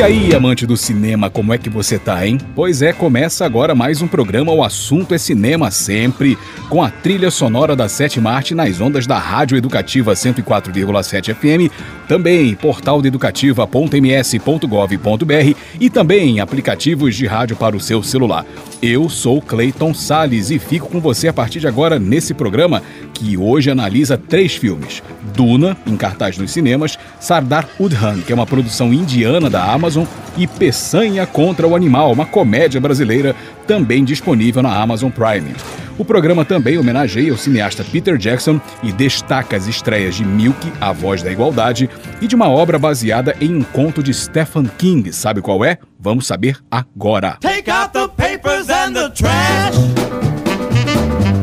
E aí, amante do cinema, como é que você tá, hein? Pois é, começa agora mais um programa O Assunto é Cinema Sempre, com a trilha sonora da Sétima Arte nas ondas da Rádio Educativa 104,7 FM, também portal educativa.ms.gov.br e também aplicativos de rádio para o seu celular. Eu sou Clayton Sales e fico com você a partir de agora nesse programa que hoje analisa três filmes: Duna, em cartaz nos cinemas, Sardar Udhan, que é uma produção indiana da Amazon, e Peçanha contra o Animal, uma comédia brasileira também disponível na Amazon Prime. O programa também homenageia o cineasta Peter Jackson e destaca as estreias de Milk, A Voz da Igualdade, e de uma obra baseada em um conto de Stephen King. Sabe qual é? Vamos saber agora. Take out the papers and the trash.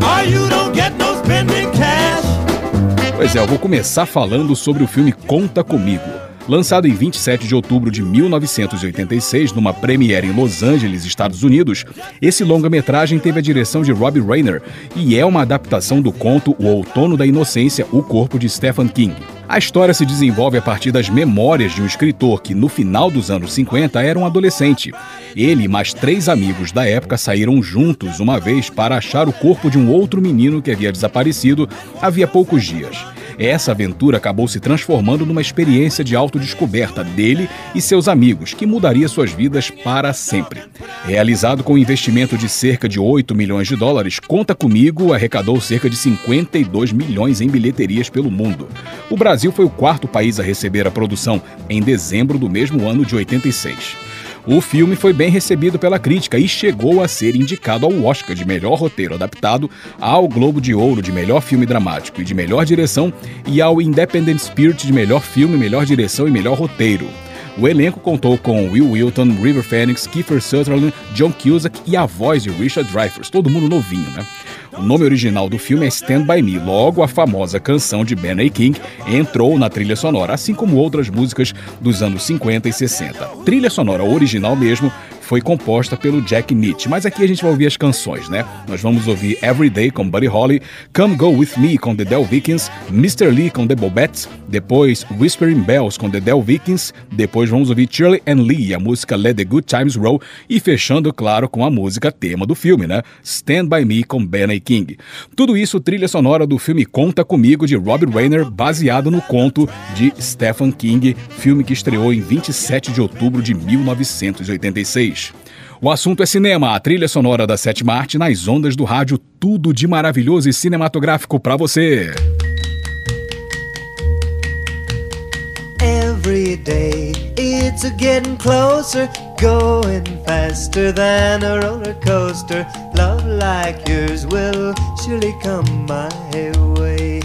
Or you don't get no spending cash. Pois é, eu vou começar falando sobre o filme Conta Comigo. Lançado em 27 de outubro de 1986, numa premiere em Los Angeles, Estados Unidos, esse longa-metragem teve a direção de Robbie Rayner e é uma adaptação do conto O Outono da Inocência, O Corpo de Stephen King. A história se desenvolve a partir das memórias de um escritor que, no final dos anos 50, era um adolescente. Ele e mais três amigos da época saíram juntos uma vez para achar o corpo de um outro menino que havia desaparecido havia poucos dias. Essa aventura acabou se transformando numa experiência de autodescoberta dele e seus amigos, que mudaria suas vidas para sempre. Realizado com um investimento de cerca de 8 milhões de dólares, Conta Comigo arrecadou cerca de 52 milhões em bilheterias pelo mundo. O Brasil foi o quarto país a receber a produção, em dezembro do mesmo ano de 86. O filme foi bem recebido pela crítica e chegou a ser indicado ao Oscar de melhor roteiro adaptado, ao Globo de Ouro de melhor filme dramático e de melhor direção e ao Independent Spirit de melhor filme, melhor direção e melhor roteiro. O elenco contou com Will Wilton, River Phoenix, Kiefer Sutherland, John Cusack e a voz de Richard Dreyfuss, todo mundo novinho, né? O nome original do filme é Stand By Me, logo a famosa canção de Ben. King entrou na trilha sonora, assim como outras músicas dos anos 50 e 60. Trilha sonora original mesmo foi composta pelo Jack Nietzsche. Mas aqui a gente vai ouvir as canções, né? Nós vamos ouvir Everyday com Buddy Holly, Come Go With Me com The Del Vikings, Mr. Lee com The Bobettes, depois Whispering Bells com The Del Vikings, depois vamos ouvir Shirley and Lee, a música Let The Good Times Roll e fechando, claro, com a música tema do filme, né? Stand By Me com Ben A. King. Tudo isso trilha sonora do filme Conta Comigo de Robert Rayner, baseado no conto de Stephen King, filme que estreou em 27 de outubro de 1986. O assunto é cinema, a trilha sonora da sétima arte nas ondas do rádio, tudo de maravilhoso e cinematográfico para você. Every day it's getting closer, going faster than a roller coaster. Love like yours will surely come my way.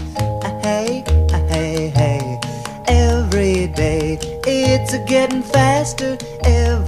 Every day it's a getting faster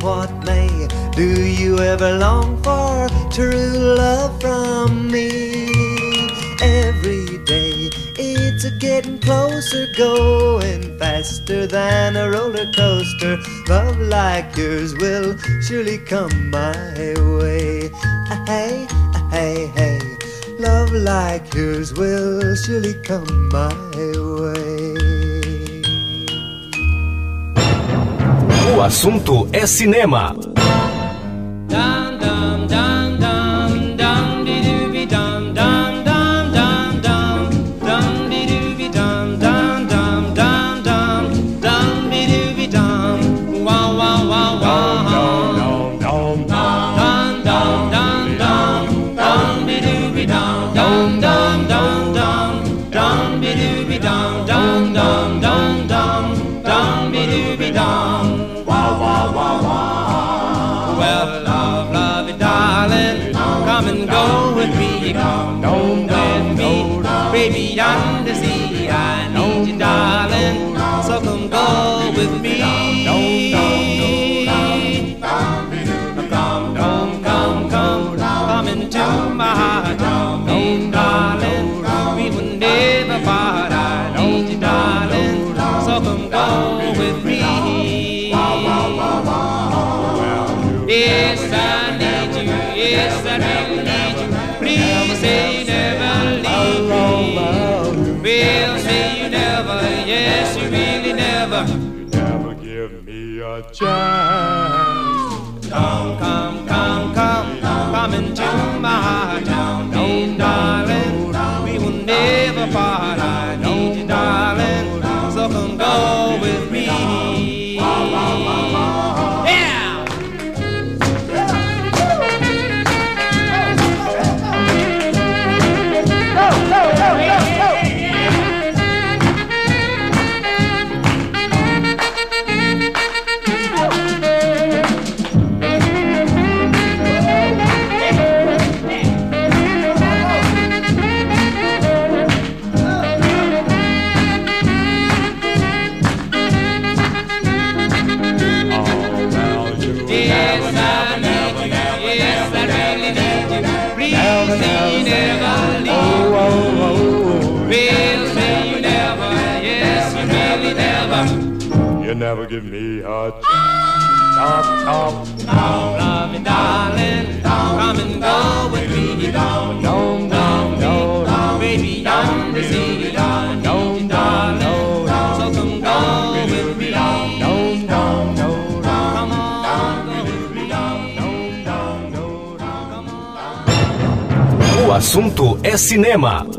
what may. Do you ever long for true love from me? Every day it's a getting closer, going faster than a roller coaster. Love like yours will surely come my way. Ah, hey, ah, hey, hey. Love like yours will surely come my way. O assunto é cinema. give me a chop, chop, chop. Love me, darling, come and go with with me. Don't, don't, don't, come on, go with me. Don't. O assunto é cinema.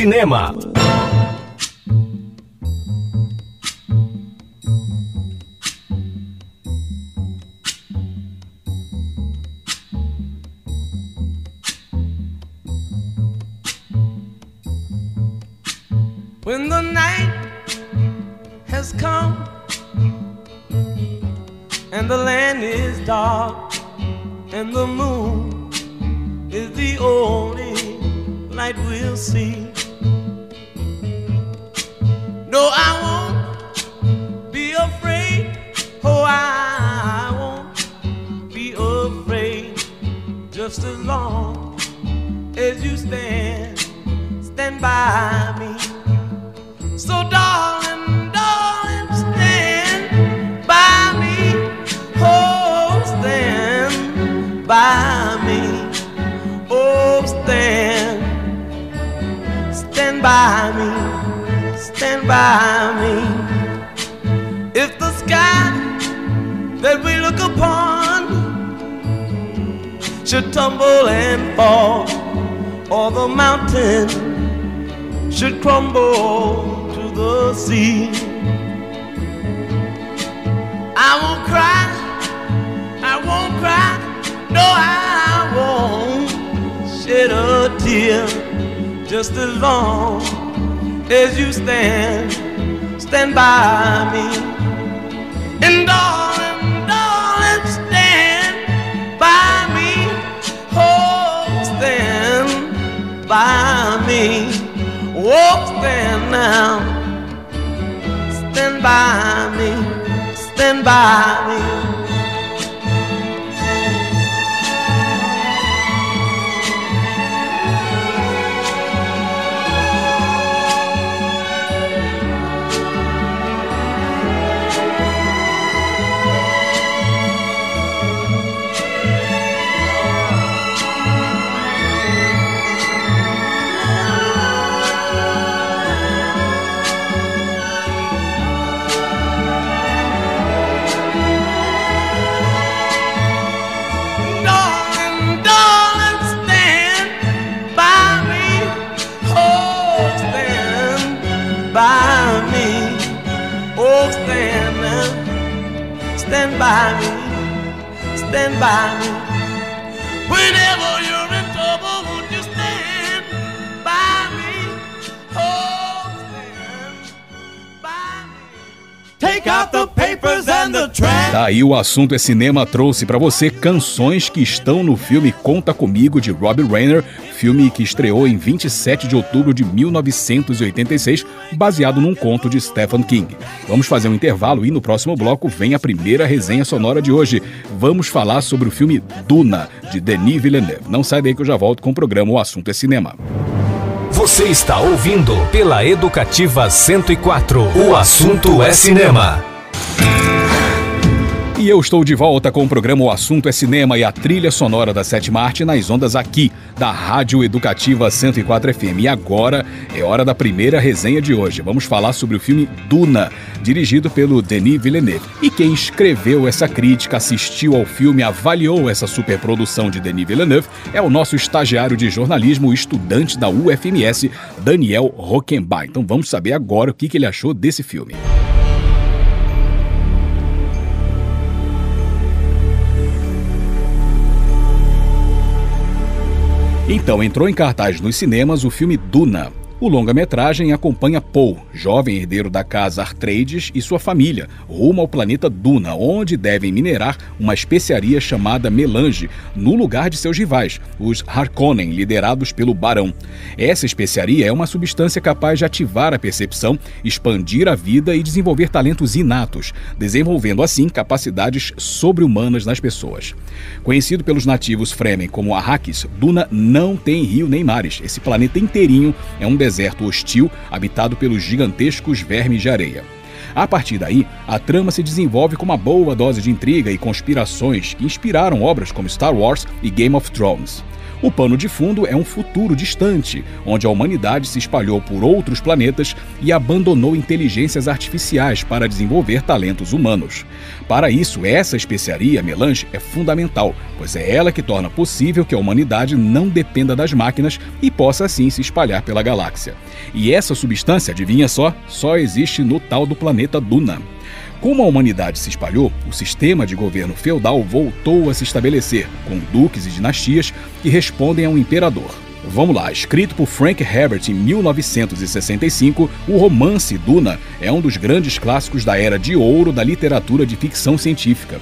Cinema. Trash. Daí o assunto é cinema trouxe pra você canções que estão no filme Conta Comigo de Robbie Rayner, filme que estreou em 27 de outubro de 1986, baseado num conto de Stephen King. Vamos fazer um intervalo e no próximo bloco vem a primeira resenha sonora de hoje. Vamos falar sobre o filme Duna de Denis Villeneuve. Não sai daí que eu já volto com o programa O Assunto é Cinema. Você está ouvindo pela Educativa 104. O assunto é cinema. E eu estou de volta com o programa O Assunto é Cinema e a trilha sonora da Sétima Arte nas ondas aqui, da Rádio Educativa 104 FM. E agora é hora da primeira resenha de hoje. Vamos falar sobre o filme Duna, dirigido pelo Denis Villeneuve. E quem escreveu essa crítica, assistiu ao filme, avaliou essa superprodução de Denis Villeneuve é o nosso estagiário de jornalismo, estudante da UFMS, Daniel Rockenbach. Então vamos saber agora o que ele achou desse filme. Então entrou em cartaz nos cinemas o filme Duna. O longa-metragem acompanha Paul, jovem herdeiro da casa Artrades, e sua família, rumo ao planeta Duna, onde devem minerar uma especiaria chamada melange, no lugar de seus rivais, os Harkonnen, liderados pelo Barão. Essa especiaria é uma substância capaz de ativar a percepção, expandir a vida e desenvolver talentos inatos, desenvolvendo assim capacidades sobre-humanas nas pessoas. Conhecido pelos nativos Fremen como Arrakis, Duna não tem rio nem mares. Esse planeta inteirinho é um deserto hostil habitado pelos gigantescos vermes de areia. A partir daí, a trama se desenvolve com uma boa dose de intriga e conspirações que inspiraram obras como Star Wars e Game of Thrones. O pano de fundo é um futuro distante, onde a humanidade se espalhou por outros planetas e abandonou inteligências artificiais para desenvolver talentos humanos. Para isso, essa especiaria melange é fundamental, pois é ela que torna possível que a humanidade não dependa das máquinas e possa assim se espalhar pela galáxia. E essa substância, adivinha só, só existe no tal do planeta Duna. Como a humanidade se espalhou, o sistema de governo feudal voltou a se estabelecer, com duques e dinastias que respondem a um imperador. Vamos lá, escrito por Frank Herbert em 1965, o romance Duna é um dos grandes clássicos da era de ouro da literatura de ficção científica.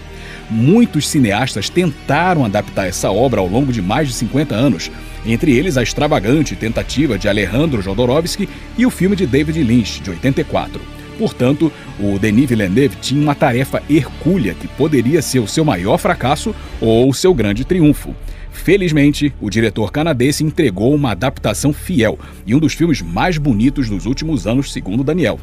Muitos cineastas tentaram adaptar essa obra ao longo de mais de 50 anos, entre eles a extravagante tentativa de Alejandro Jodorowsky e o filme de David Lynch, de 84. Portanto, o Denis Villeneuve tinha uma tarefa hercúlea que poderia ser o seu maior fracasso ou o seu grande triunfo. Felizmente, o diretor canadense entregou uma adaptação fiel e um dos filmes mais bonitos dos últimos anos, segundo Daniel.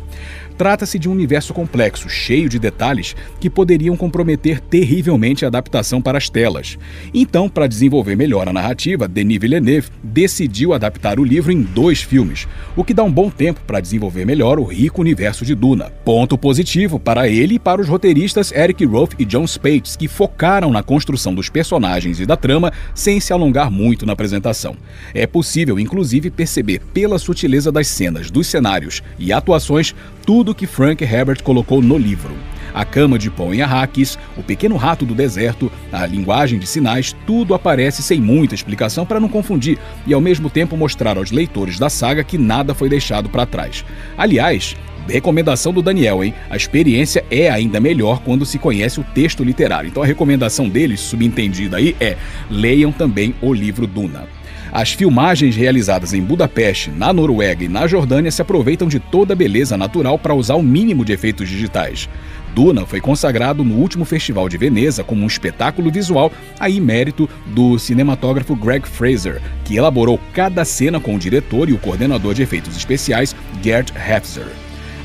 Trata-se de um universo complexo, cheio de detalhes que poderiam comprometer terrivelmente a adaptação para as telas. Então, para desenvolver melhor a narrativa, Denis Villeneuve decidiu adaptar o livro em dois filmes, o que dá um bom tempo para desenvolver melhor o rico universo de Duna. Ponto positivo para ele e para os roteiristas Eric Roth e John Spates, que focaram na construção dos personagens e da trama sem se alongar muito na apresentação. É possível, inclusive, perceber pela sutileza das cenas, dos cenários e atuações tudo que Frank Herbert colocou no livro. A cama de pão em Arrakis, o pequeno rato do deserto, a linguagem de sinais, tudo aparece sem muita explicação para não confundir e ao mesmo tempo mostrar aos leitores da saga que nada foi deixado para trás. Aliás, Recomendação do Daniel, hein? A experiência é ainda melhor quando se conhece o texto literário. Então a recomendação deles, subentendida aí, é leiam também o livro Duna. As filmagens realizadas em Budapeste, na Noruega e na Jordânia se aproveitam de toda a beleza natural para usar o mínimo de efeitos digitais. Duna foi consagrado no último Festival de Veneza como um espetáculo visual, aí mérito do cinematógrafo Greg Fraser, que elaborou cada cena com o diretor e o coordenador de efeitos especiais Gerd Hefzer.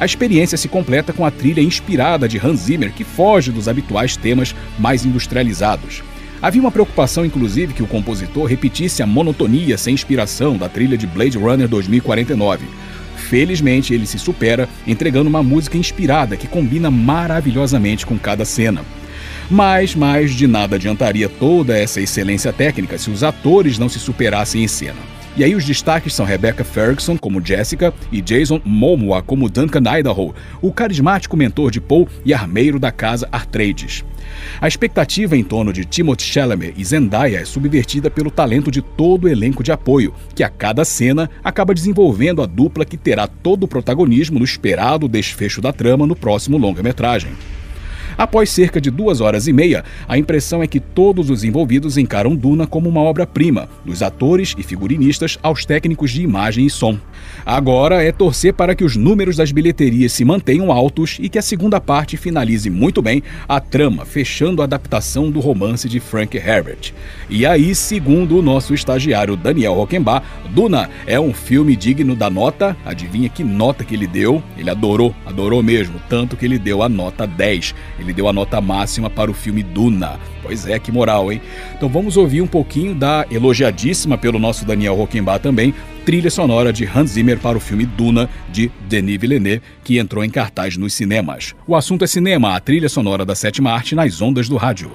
A experiência se completa com a trilha inspirada de Hans Zimmer, que foge dos habituais temas mais industrializados. Havia uma preocupação, inclusive, que o compositor repetisse a monotonia sem inspiração da trilha de Blade Runner 2049. Felizmente, ele se supera, entregando uma música inspirada que combina maravilhosamente com cada cena. Mas, mais de nada adiantaria toda essa excelência técnica se os atores não se superassem em cena. E aí os destaques são Rebecca Ferguson como Jessica e Jason Momoa como Duncan Idaho, o carismático mentor de Paul e armeiro da casa Artrades. A expectativa em torno de Timothée Chalamet e Zendaya é subvertida pelo talento de todo o elenco de apoio, que a cada cena acaba desenvolvendo a dupla que terá todo o protagonismo no esperado desfecho da trama no próximo longa-metragem. Após cerca de duas horas e meia, a impressão é que todos os envolvidos encaram Duna como uma obra-prima, dos atores e figurinistas aos técnicos de imagem e som. Agora é torcer para que os números das bilheterias se mantenham altos e que a segunda parte finalize muito bem a trama, fechando a adaptação do romance de Frank Herbert. E aí, segundo o nosso estagiário Daniel Rockenbach, Duna é um filme digno da nota. Adivinha que nota que ele deu? Ele adorou, adorou mesmo, tanto que ele deu a nota 10. Ele deu a nota máxima para o filme Duna. Pois é, que moral, hein? Então vamos ouvir um pouquinho da elogiadíssima pelo nosso Daniel Rockenbach também, trilha sonora de Hans Zimmer para o filme Duna, de Denis Villeneuve, que entrou em cartaz nos cinemas. O assunto é cinema, a trilha sonora da sétima arte nas ondas do rádio.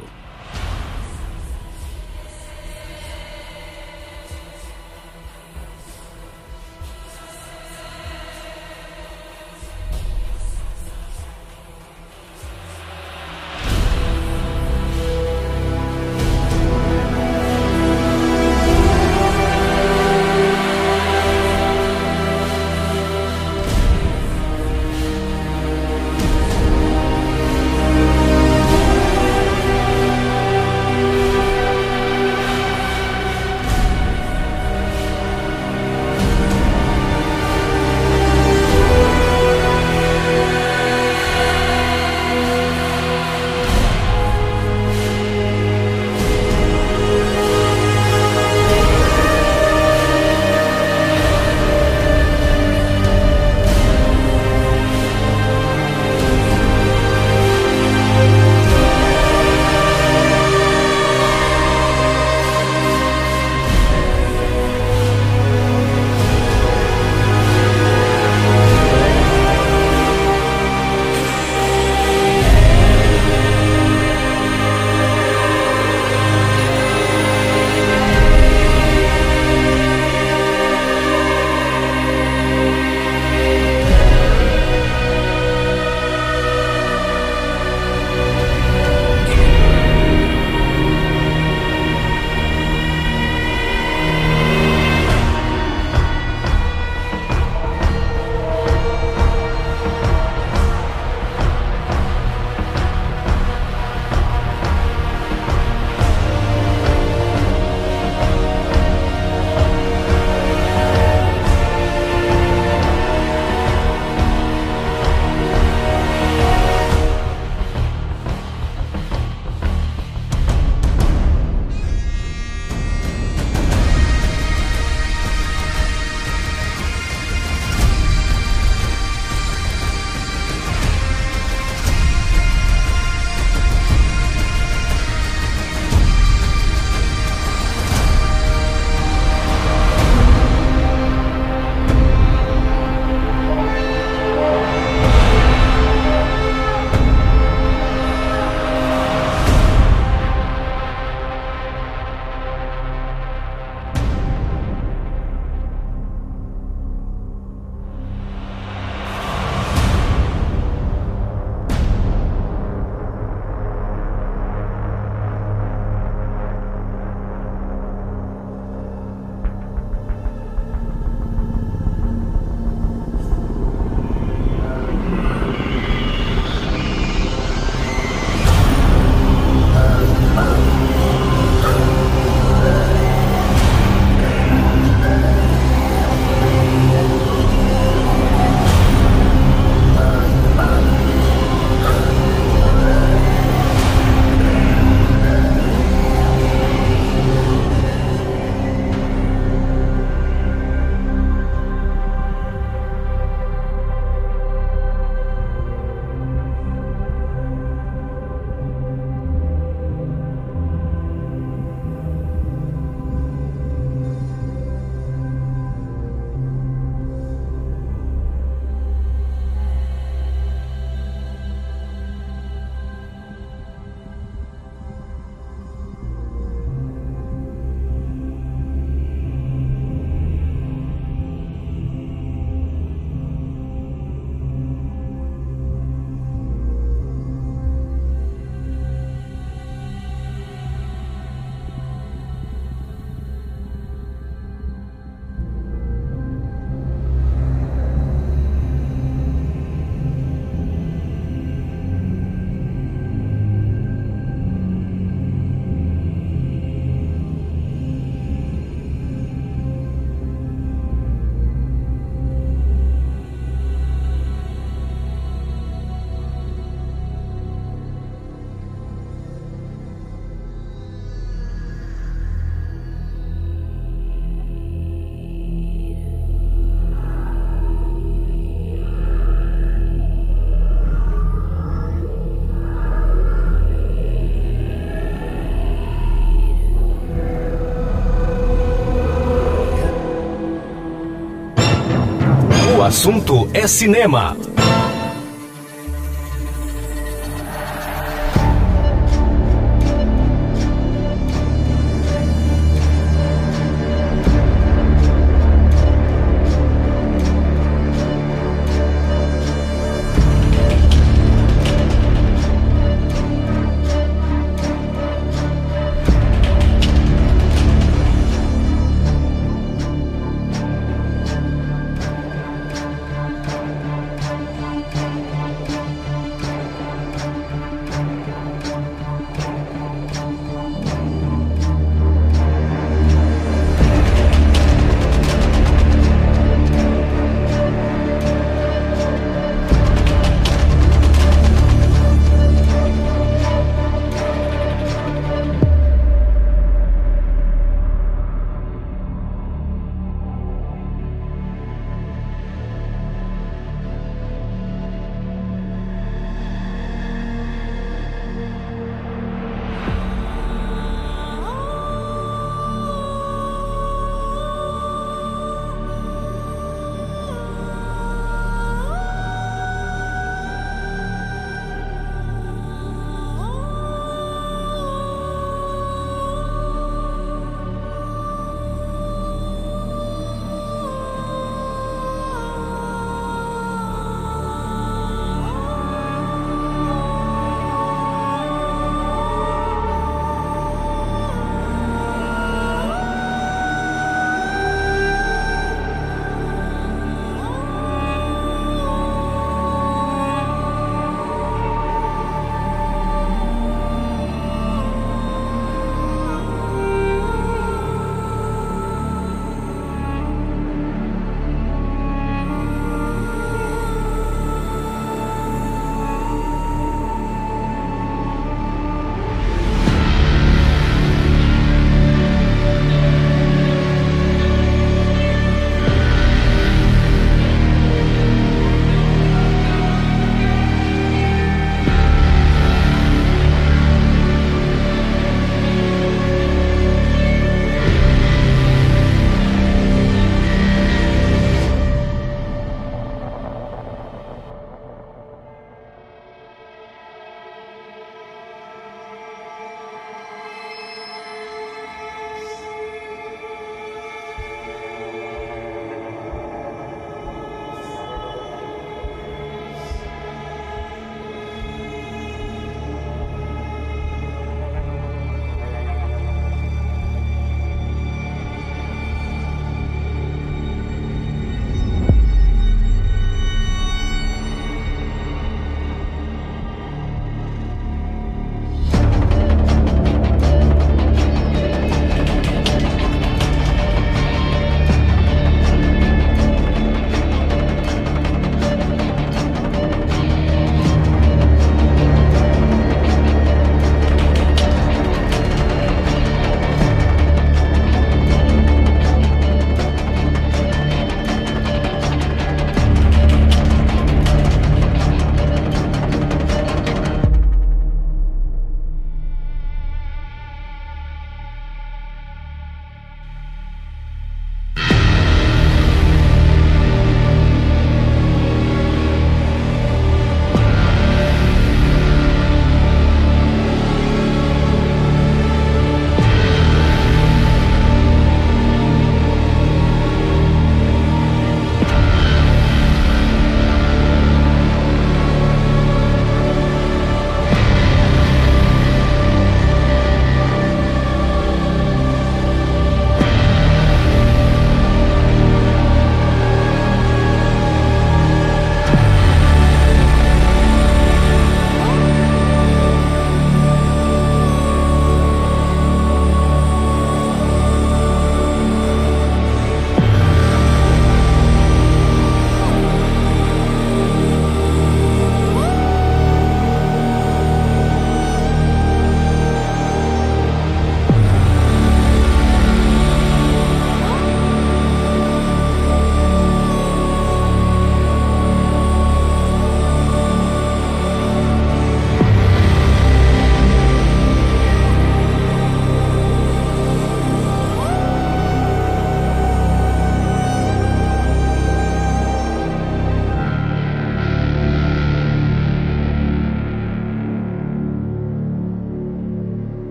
Assunto é cinema.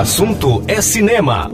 Assunto é cinema.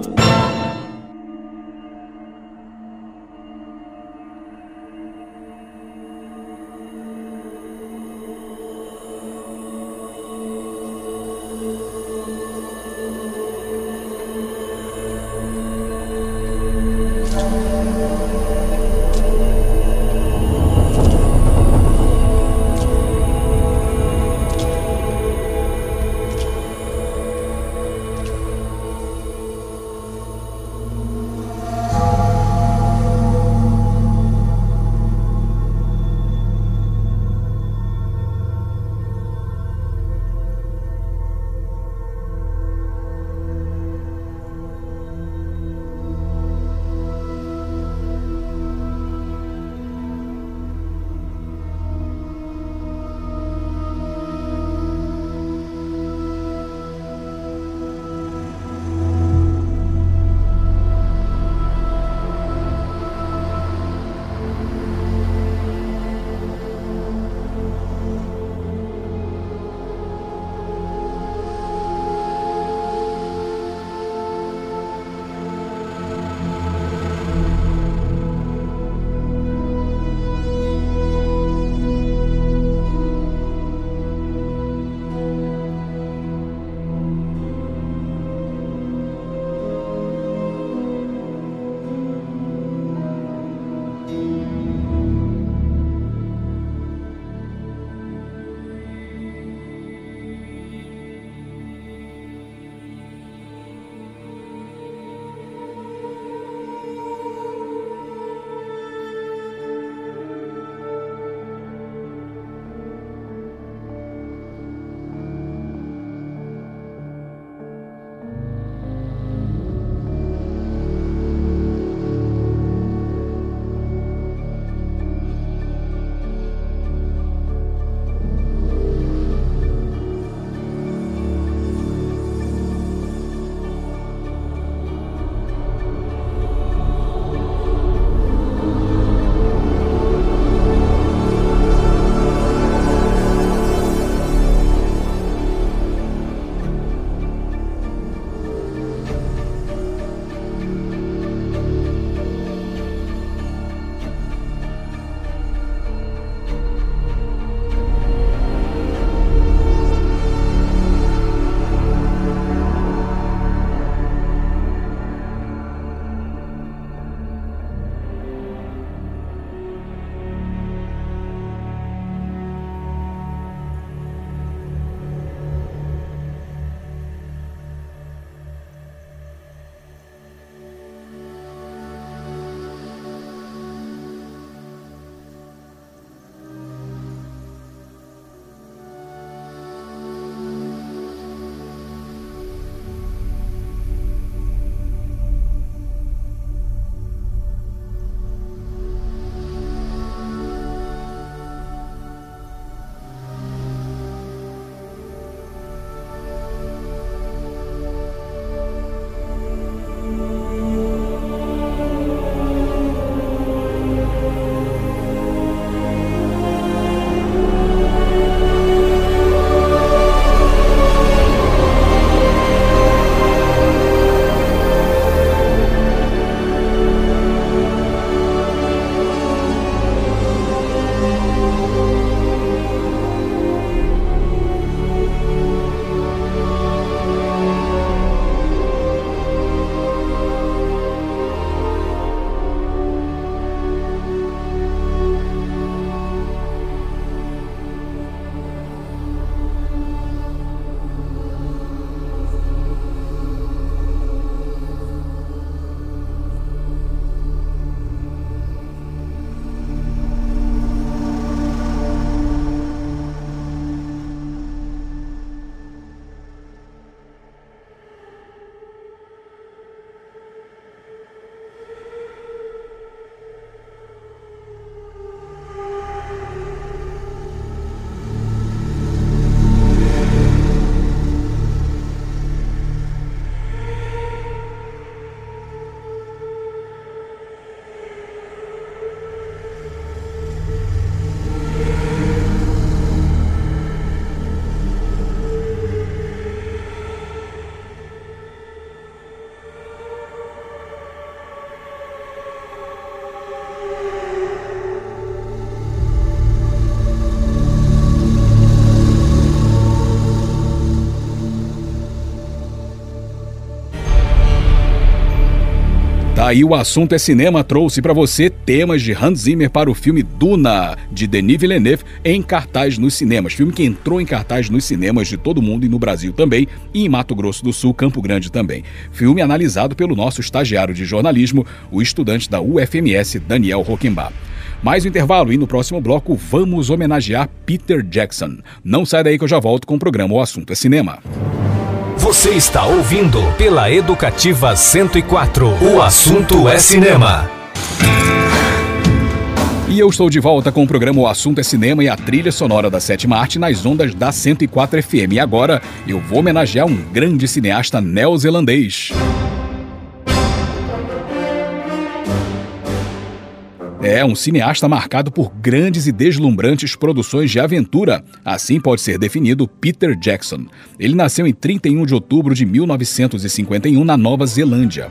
Aí o assunto é cinema trouxe para você temas de Hans Zimmer para o filme Duna, de Denis Villeneuve, em cartaz nos cinemas. Filme que entrou em cartaz nos cinemas de todo mundo e no Brasil também, e em Mato Grosso do Sul, Campo Grande também. Filme analisado pelo nosso estagiário de jornalismo, o estudante da UFMS, Daniel Rockenbach. Mais um intervalo e no próximo bloco vamos homenagear Peter Jackson. Não sai daí que eu já volto com o programa O Assunto é Cinema. Você está ouvindo pela Educativa 104. O assunto é cinema. E eu estou de volta com o programa O Assunto é Cinema e a trilha sonora da sétima arte nas ondas da 104 FM. E agora eu vou homenagear um grande cineasta neozelandês. É um cineasta marcado por grandes e deslumbrantes produções de aventura. Assim pode ser definido Peter Jackson. Ele nasceu em 31 de outubro de 1951 na Nova Zelândia.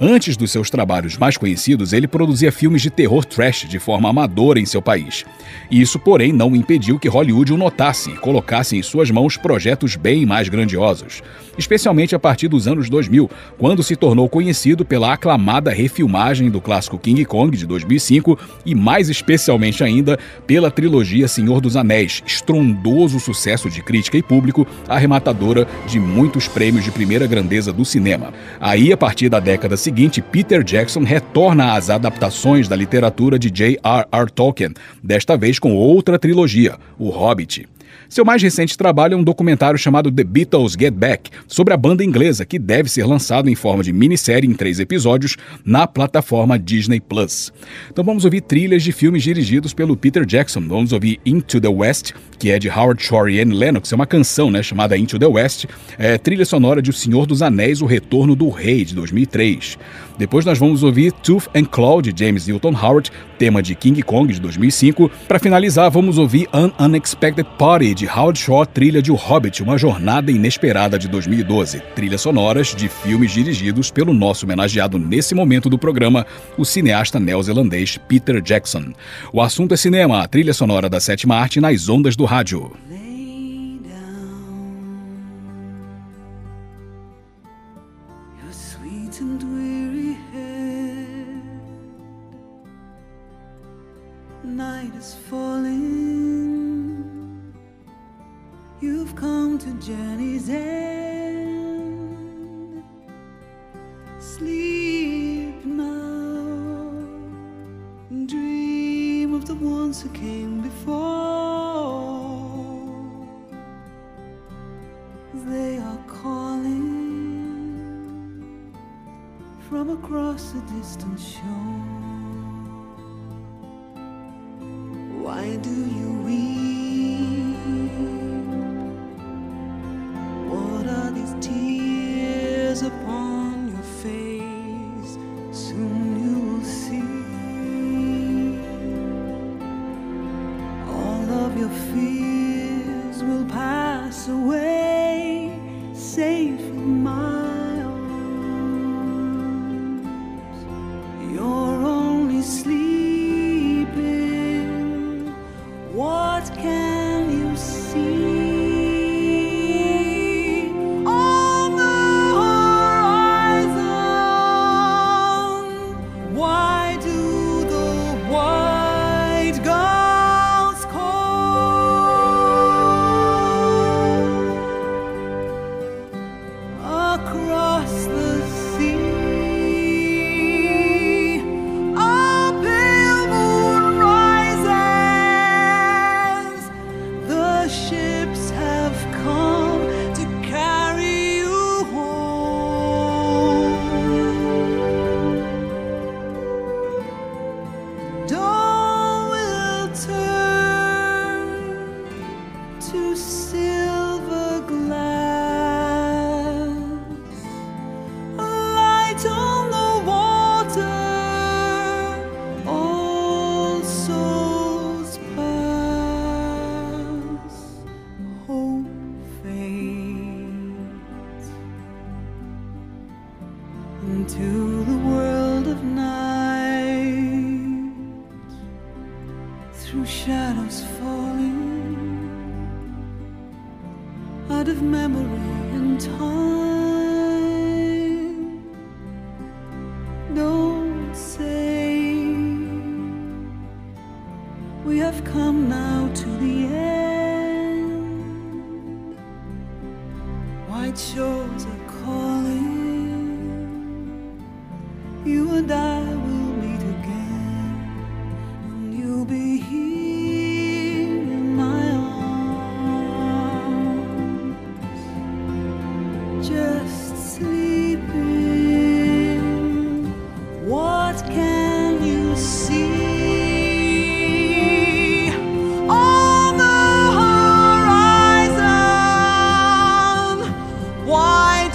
Antes dos seus trabalhos mais conhecidos, ele produzia filmes de terror trash de forma amadora em seu país. Isso, porém, não impediu que Hollywood o notasse e colocasse em suas mãos projetos bem mais grandiosos. Especialmente a partir dos anos 2000, quando se tornou conhecido pela aclamada refilmagem do clássico King Kong de 2005 e, mais especialmente ainda, pela trilogia Senhor dos Anéis, estrondoso sucesso de crítica e público, arrematadora de muitos prêmios de primeira grandeza do cinema. Aí, a partir da década seguinte, Peter Jackson retorna às adaptações da literatura de J.R.R. Tolkien, desta vez com outra trilogia, O Hobbit. Seu mais recente trabalho é um documentário chamado The Beatles Get Back, sobre a banda inglesa, que deve ser lançado em forma de minissérie em três episódios na plataforma Disney Plus. Então vamos ouvir trilhas de filmes dirigidos pelo Peter Jackson. Vamos ouvir Into the West, que é de Howard Shore e Anne Lennox, é uma canção né, chamada Into the West, é trilha sonora de O Senhor dos Anéis, O Retorno do Rei, de 2003. Depois nós vamos ouvir Tooth and Claw, de James Newton Howard, tema de King Kong, de 2005. Para finalizar, vamos ouvir An Unexpected Party, de Howard Shore, trilha de O Hobbit, Uma Jornada Inesperada, de 2012. Trilhas sonoras de filmes dirigidos pelo nosso homenageado nesse momento do programa, o cineasta neozelandês Peter Jackson. O assunto é cinema, a trilha sonora da sétima arte nas ondas do rádio.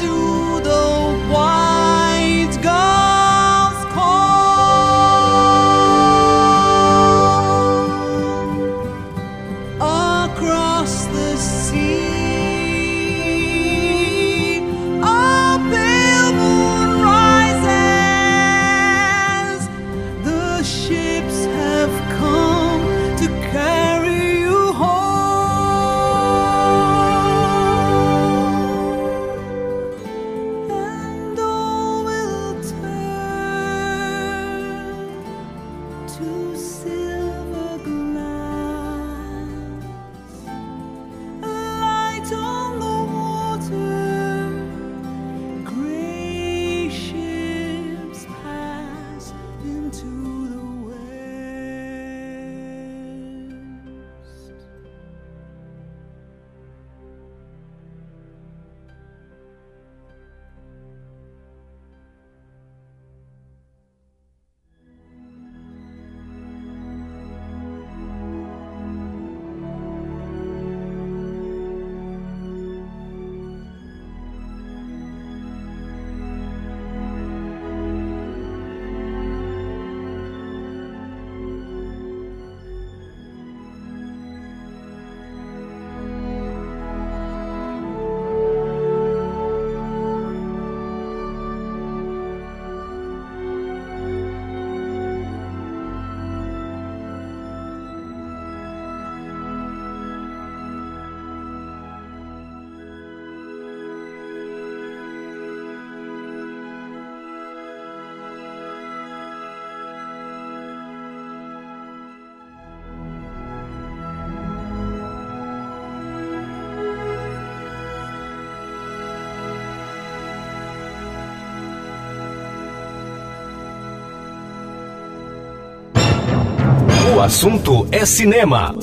Do assunto é cinema.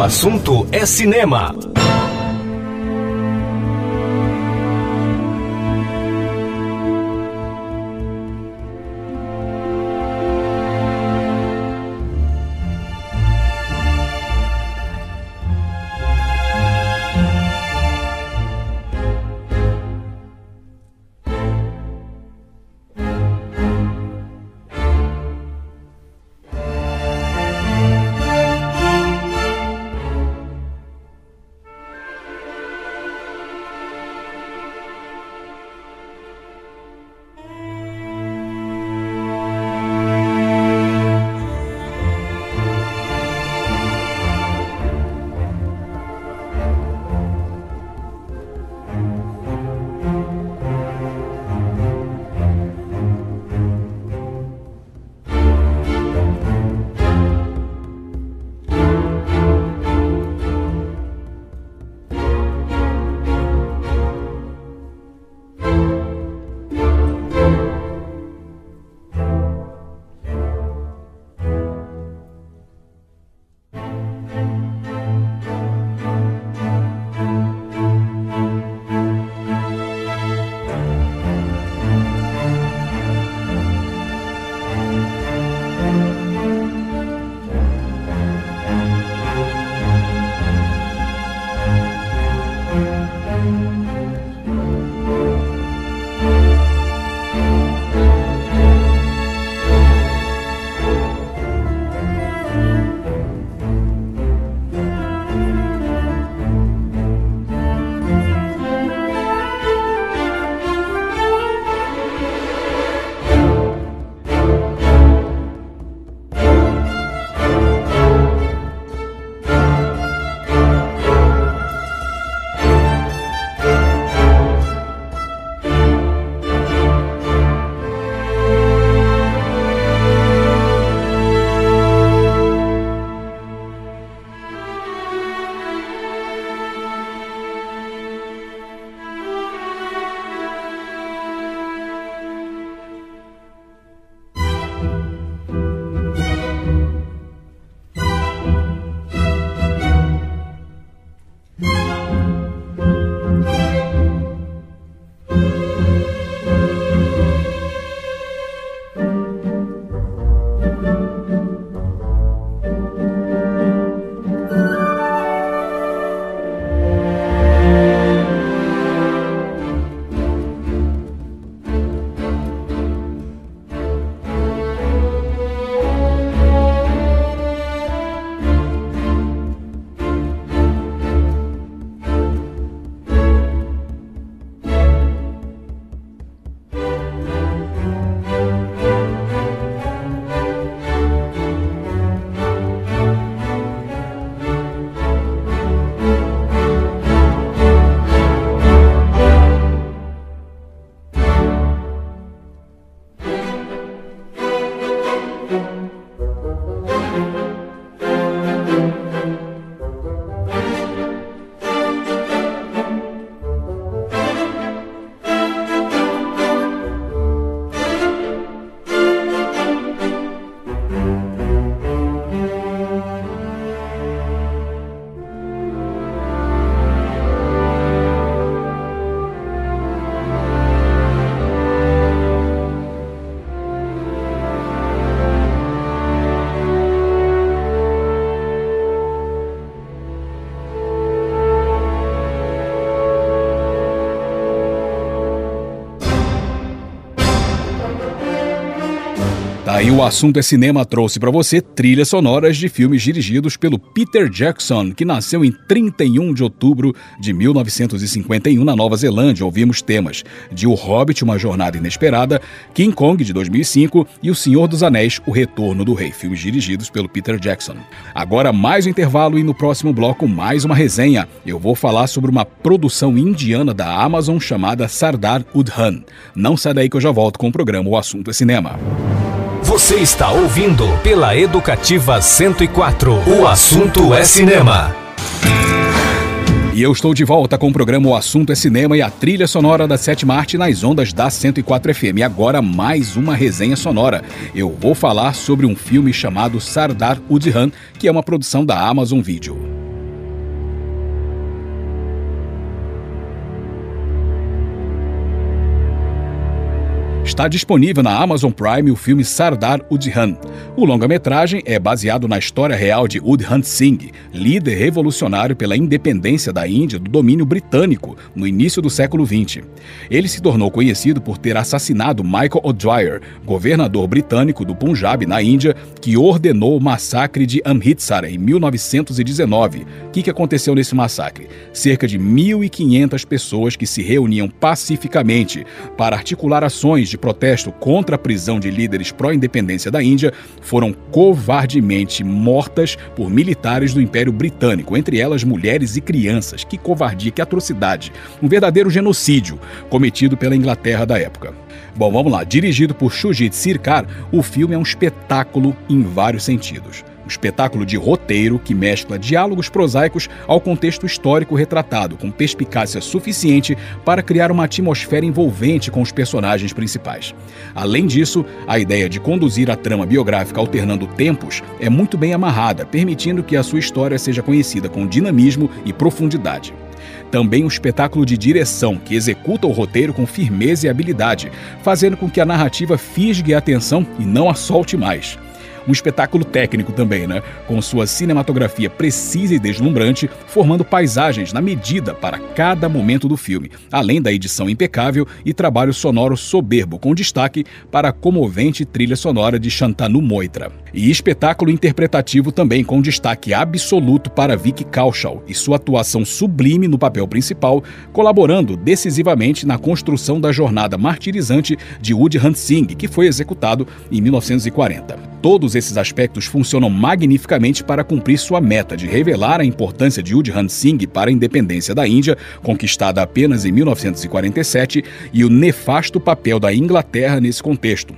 O assunto é cinema. Aí o assunto é cinema trouxe para você trilhas sonoras de filmes dirigidos pelo Peter Jackson, que nasceu em 31 de outubro de 1951 na Nova Zelândia. Ouvimos temas de O Hobbit, Uma Jornada Inesperada, King Kong de 2005 e O Senhor dos Anéis, O Retorno do Rei, filmes dirigidos pelo Peter Jackson. Agora mais um intervalo e no próximo bloco mais uma resenha. Eu vou falar sobre uma produção indiana da Amazon chamada Sardar Udhan. Não sai daí que eu já volto com o programa O Assunto é Cinema. Você está ouvindo pela Educativa 104. O assunto é cinema. E eu estou de volta com o programa O Assunto é Cinema e a trilha sonora da sétima arte nas ondas da 104 FM. E agora mais uma resenha sonora. Eu vou falar sobre um filme chamado Sardar Udhan, que é uma produção da Amazon Video. Está disponível na Amazon Prime o filme Sardar Udhan. O longa-metragem é baseado na história real de Udhan Singh, líder revolucionário pela independência da Índia do domínio britânico no início do século XX. Ele se tornou conhecido por ter assassinado Michael O'Dwyer, governador britânico do Punjab, na Índia, que ordenou o massacre de Amritsar em 1919. O que, que aconteceu nesse massacre? Cerca de 1.500 pessoas que se reuniam pacificamente para articular ações de protesto contra a prisão de líderes pró-independência da Índia foram covardemente mortas por militares do Império Britânico, entre elas mulheres e crianças. Que covardia, que atrocidade! Um verdadeiro genocídio cometido pela Inglaterra da época. Bom, vamos lá. Dirigido por Shujit Sirkar, o filme é um espetáculo em vários sentidos. Espetáculo de roteiro que mescla diálogos prosaicos ao contexto histórico retratado, com perspicácia suficiente para criar uma atmosfera envolvente com os personagens principais. Além disso, a ideia de conduzir a trama biográfica alternando tempos é muito bem amarrada, permitindo que a sua história seja conhecida com dinamismo e profundidade. Também um espetáculo de direção que executa o roteiro com firmeza e habilidade, fazendo com que a narrativa fisgue a atenção e não a solte mais um espetáculo técnico também, né? Com sua cinematografia precisa e deslumbrante, formando paisagens na medida para cada momento do filme, além da edição impecável e trabalho sonoro soberbo, com destaque para a comovente trilha sonora de Shantanu Moitra. E espetáculo interpretativo também, com destaque absoluto para Vicky Kaushal e sua atuação sublime no papel principal, colaborando decisivamente na construção da jornada martirizante de Udhant Singh, que foi executado em 1940. Todos esses aspectos funcionam magnificamente para cumprir sua meta de revelar a importância de Udhant Singh para a independência da Índia, conquistada apenas em 1947, e o nefasto papel da Inglaterra nesse contexto.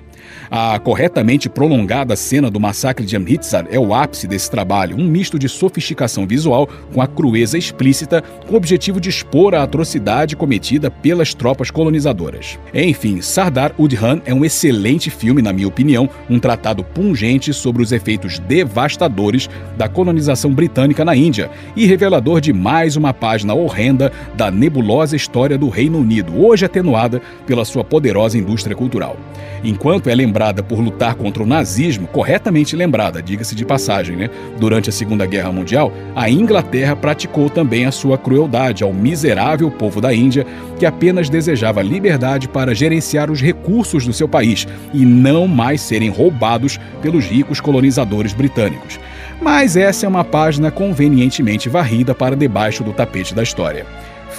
A corretamente prolongada cena do massacre de Amritsar é o ápice desse trabalho, um misto de sofisticação visual com a crueza explícita, com o objetivo de expor a atrocidade cometida pelas tropas colonizadoras. Enfim, Sardar Udhan é um excelente filme, na minha opinião, um tratado pungente sobre os efeitos devastadores da colonização britânica na Índia e revelador de mais uma página horrenda da nebulosa história do Reino Unido, hoje atenuada pela sua poderosa indústria cultural. Enquanto é lembrada por lutar contra o nazismo, corretamente lembrada, diga-se de passagem, né? Durante a Segunda Guerra Mundial, a Inglaterra praticou também a sua crueldade ao miserável povo da Índia, que apenas desejava liberdade para gerenciar os recursos do seu país e não mais serem roubados pelos ricos colonizadores britânicos. Mas essa é uma página convenientemente varrida para debaixo do tapete da história.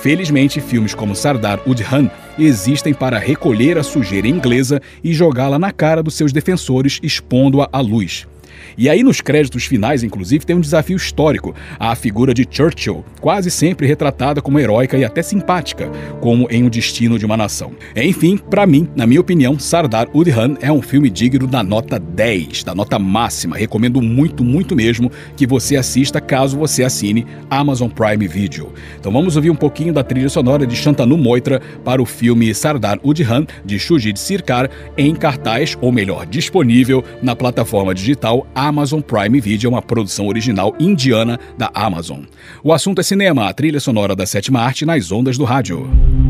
Felizmente, filmes como Sardar Udhan existem para recolher a sujeira inglesa e jogá-la na cara dos seus defensores, expondo-a à luz. E aí, nos créditos finais, inclusive, tem um desafio histórico: a figura de Churchill, quase sempre retratada como heróica e até simpática, como em O Destino de uma Nação. Enfim, para mim, na minha opinião, Sardar Udhan é um filme digno da nota 10, da nota máxima. Recomendo muito, muito mesmo que você assista caso você assine Amazon Prime Video. Então vamos ouvir um pouquinho da trilha sonora de Shantanu Moitra para o filme Sardar Udhan, de Shujit Sirkar, em cartaz, ou melhor, disponível na plataforma digital Amazon Prime Video, uma produção original indiana da Amazon. O assunto é cinema, a trilha sonora da sétima arte nas ondas do rádio.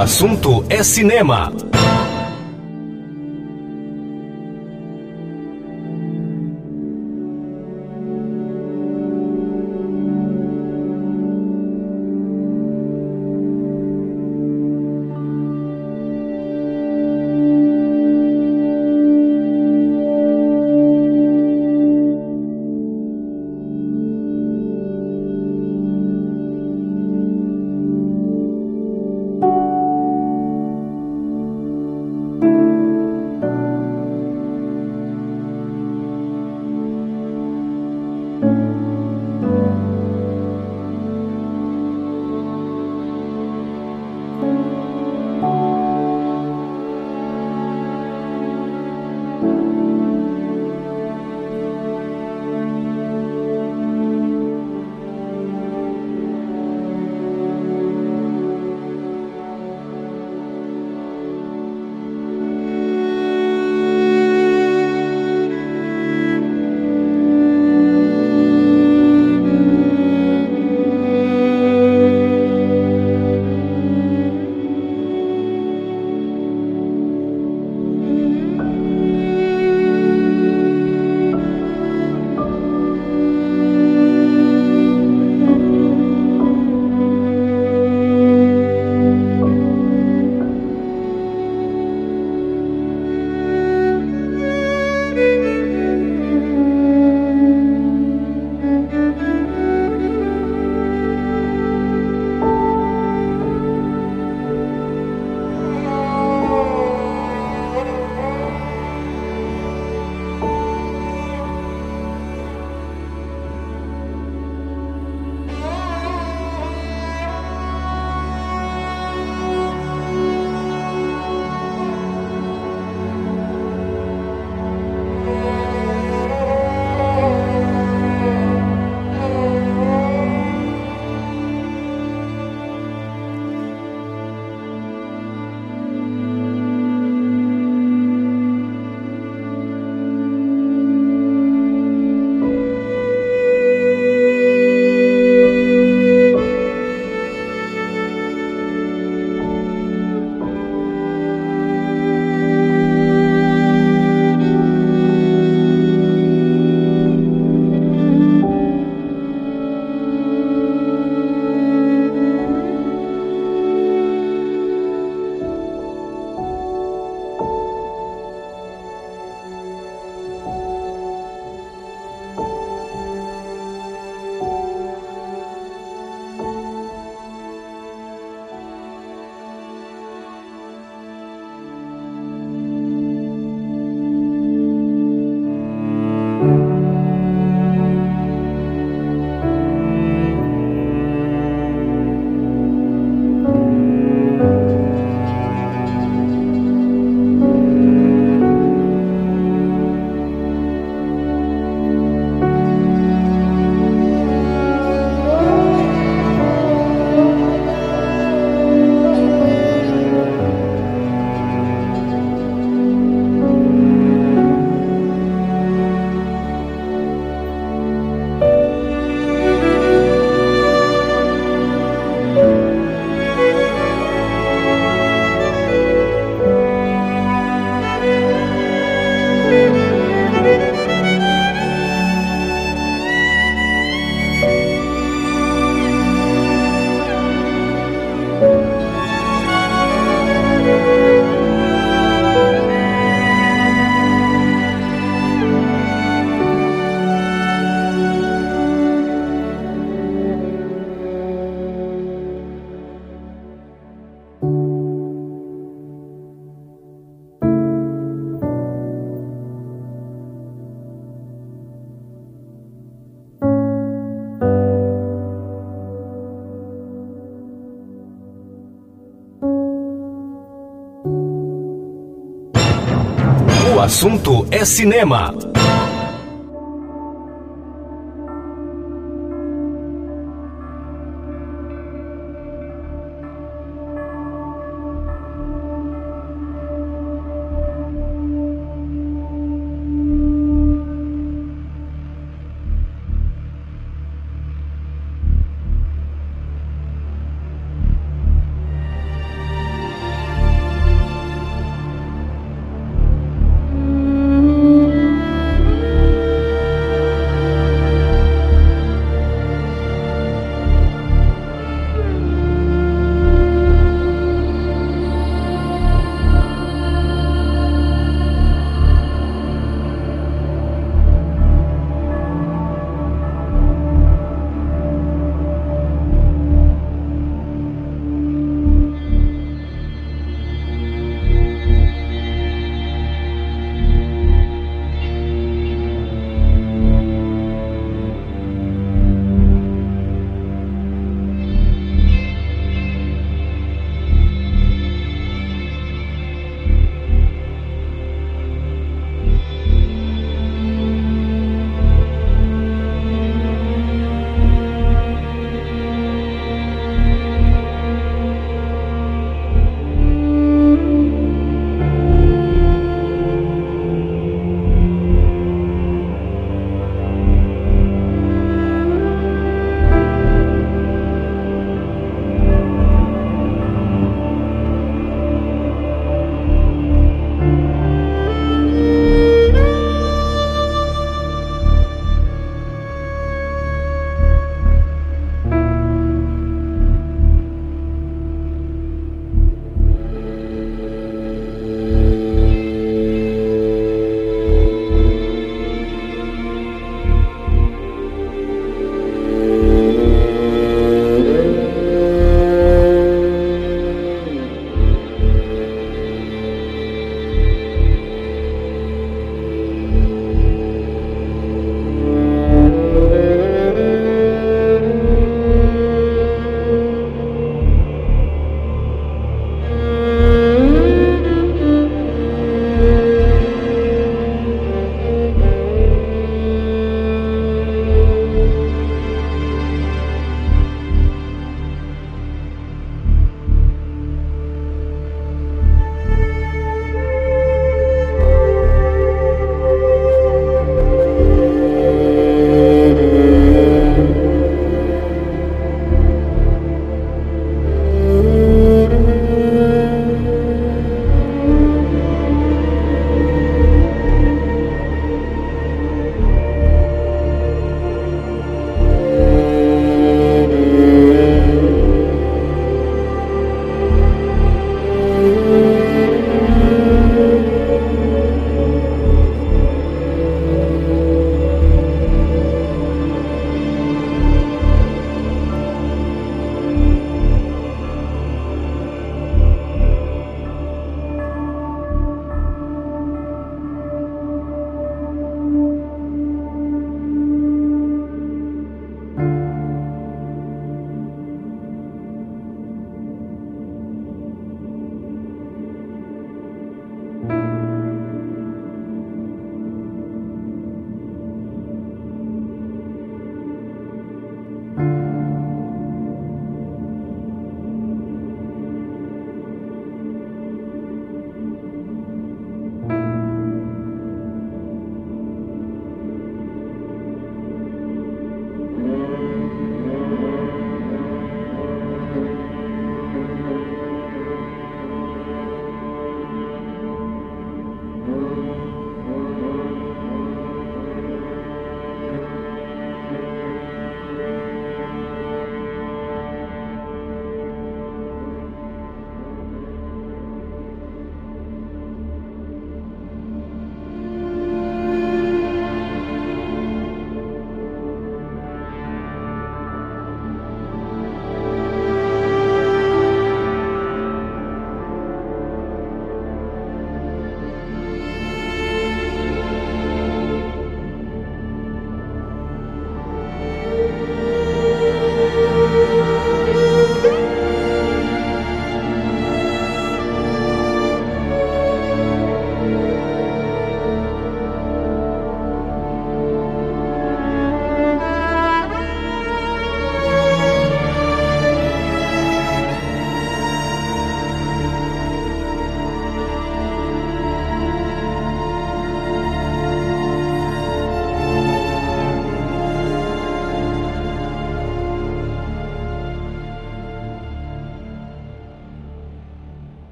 Assunto é cinema. Assunto é cinema.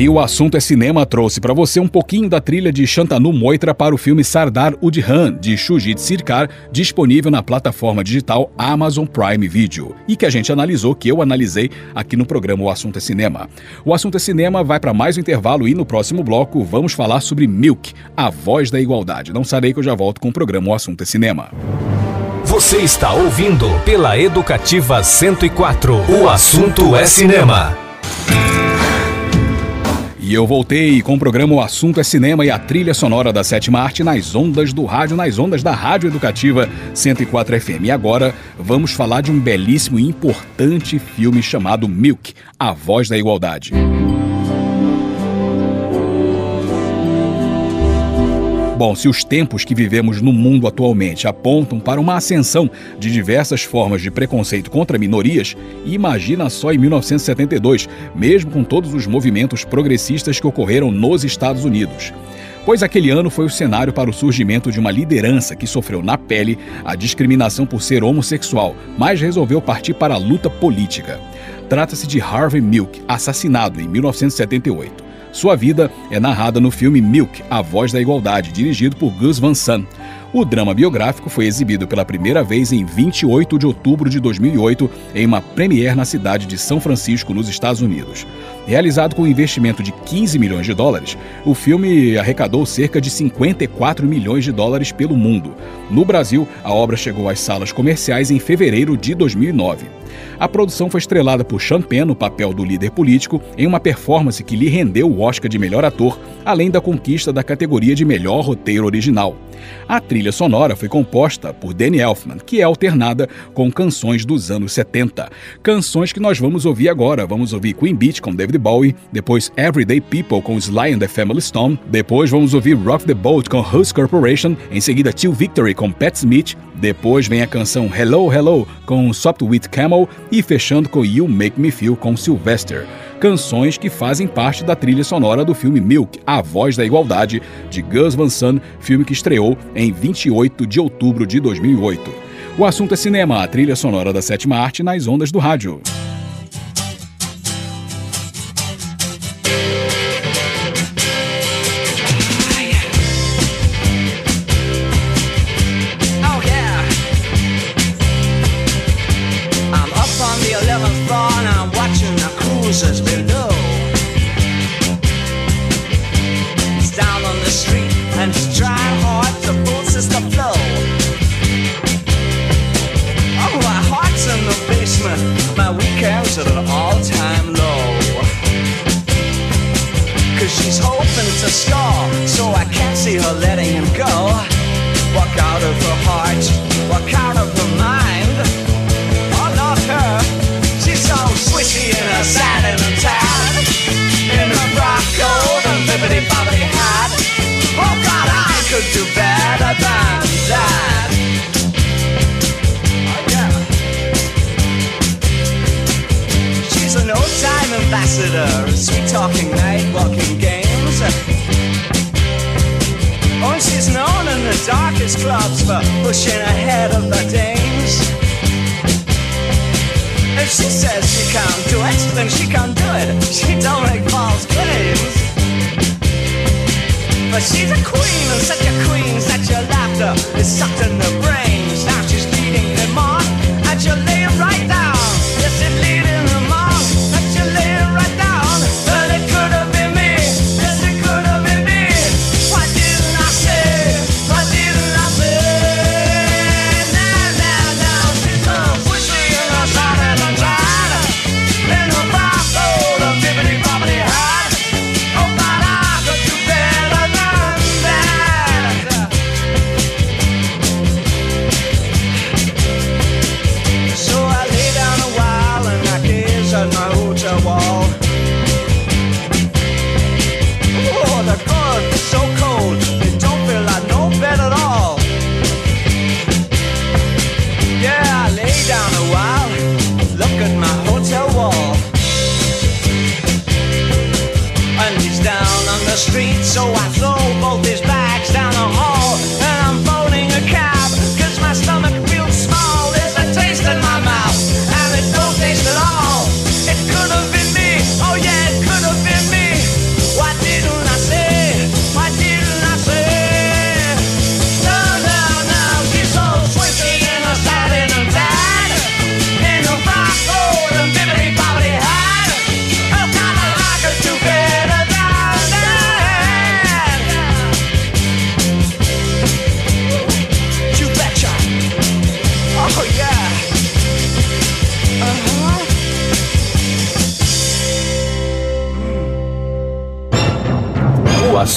Aí o assunto é cinema trouxe para você um pouquinho da trilha de Shantanu Moitra para o filme Sardar Udhan de Shujit Sirkar, disponível na plataforma digital Amazon Prime Video, e que a gente analisou, que eu analisei aqui no programa O Assunto é Cinema. O Assunto é Cinema vai para mais um intervalo e no próximo bloco vamos falar sobre Milk, a voz da igualdade. Não sarei que eu já volto com o programa O Assunto é Cinema. Você está ouvindo pela Educativa 104. O assunto é cinema. E eu voltei com o programa O Assunto é Cinema e a trilha sonora da sétima arte nas ondas do rádio, nas ondas da Rádio Educativa 104 FM. E agora vamos falar de um belíssimo e importante filme chamado Milk, A Voz da Igualdade. Bom, se os tempos que vivemos no mundo atualmente apontam para uma ascensão de diversas formas de preconceito contra minorias, imagina só em 1972, mesmo com todos os movimentos progressistas que ocorreram nos Estados Unidos. Pois aquele ano foi o cenário para o surgimento de uma liderança que sofreu na pele a discriminação por ser homossexual, mas resolveu partir para a luta política. Trata-se de Harvey Milk, assassinado em 1978. Sua vida é narrada no filme Milk, A Voz da Igualdade, dirigido por Gus Van Sant. O drama biográfico foi exibido pela primeira vez em 28 de outubro de 2008 em uma premiere na cidade de São Francisco, nos Estados Unidos. Realizado com um investimento de 15 milhões de dólares, o filme arrecadou cerca de 54 milhões de dólares pelo mundo. No Brasil, a obra chegou às salas comerciais em fevereiro de 2009. A produção foi estrelada por Sean Penn no papel do líder político em uma performance que lhe rendeu o Oscar de melhor ator, além da conquista da categoria de melhor roteiro original. A trilha sonora foi composta por Danny Elfman, que é alternada com canções dos anos 70. Canções que nós vamos ouvir agora. Vamos ouvir Queen Beach com David Bowie, depois Everyday People com Sly and the Family Stone, depois vamos ouvir Rock the Boat com Huss Corporation, em seguida Till Victory com Pat Smith, depois vem a canção Hello Hello com Soptwith Camel e fechando com You Make Me Feel com Sylvester. Canções que fazem parte da trilha sonora do filme Milk, A Voz da Igualdade, de Gus Van Sant, filme que estreou em 28 de outubro de 2008. O assunto é cinema, a trilha sonora da sétima arte nas ondas do rádio.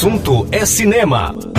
assunto é cinema.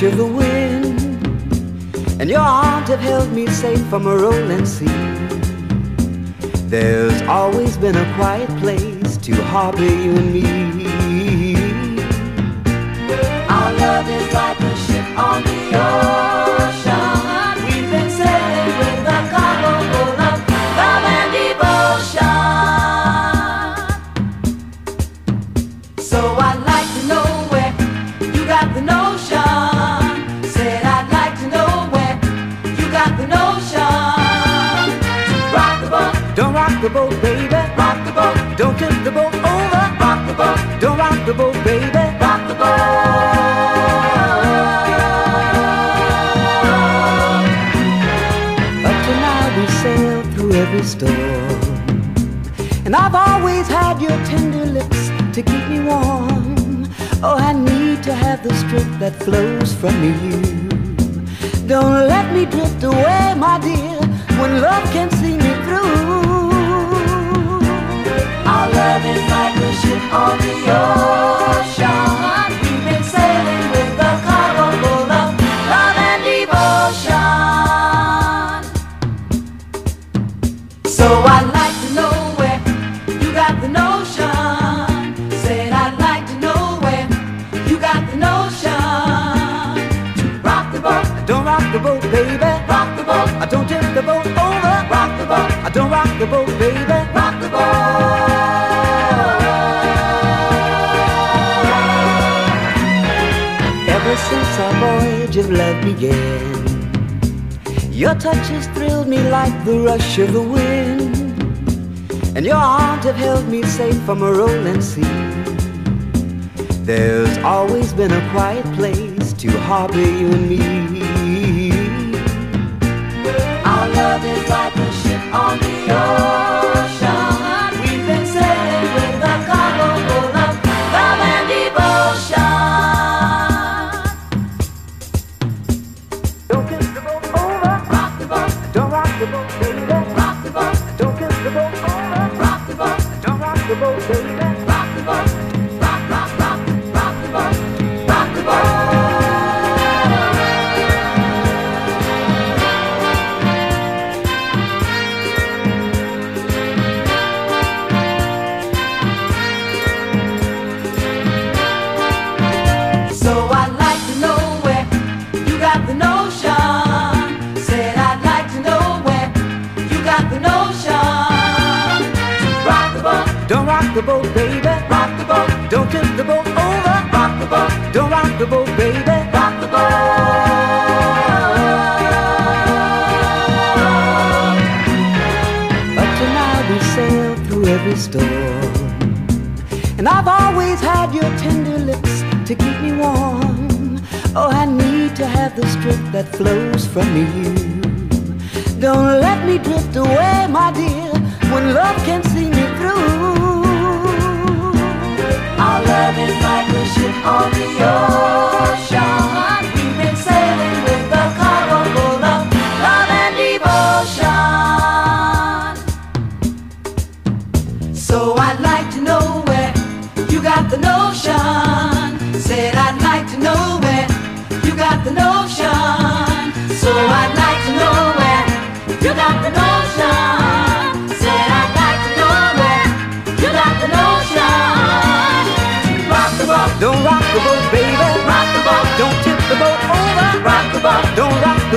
rush of the wind. And your arms have held me safe from a rolling sea. There's always been a quiet place to harbor you and me. have the strength that flows from you. Don't let me drift away, my dear, when love can see me through. Our love is like a ship on the ocean. The boat, baby. Rock the boat. Ever since our voyage of love began, your touch has thrilled me like the rush of the wind, and your arms have held me safe from a rolling sea. There's always been a quiet place to harbor you and me. Our love is like a ship on the the boat, baby. Rock the boat, don't tip the boat over. Rock the boat, don't rock the boat, baby. Rock the boat. But tonight we sail through every storm. And I've always had your tender lips to keep me warm. Oh, I need to have the strength that flows from you. Don't let me drift away, my dear, when love can Our love is like a ship on the ocean.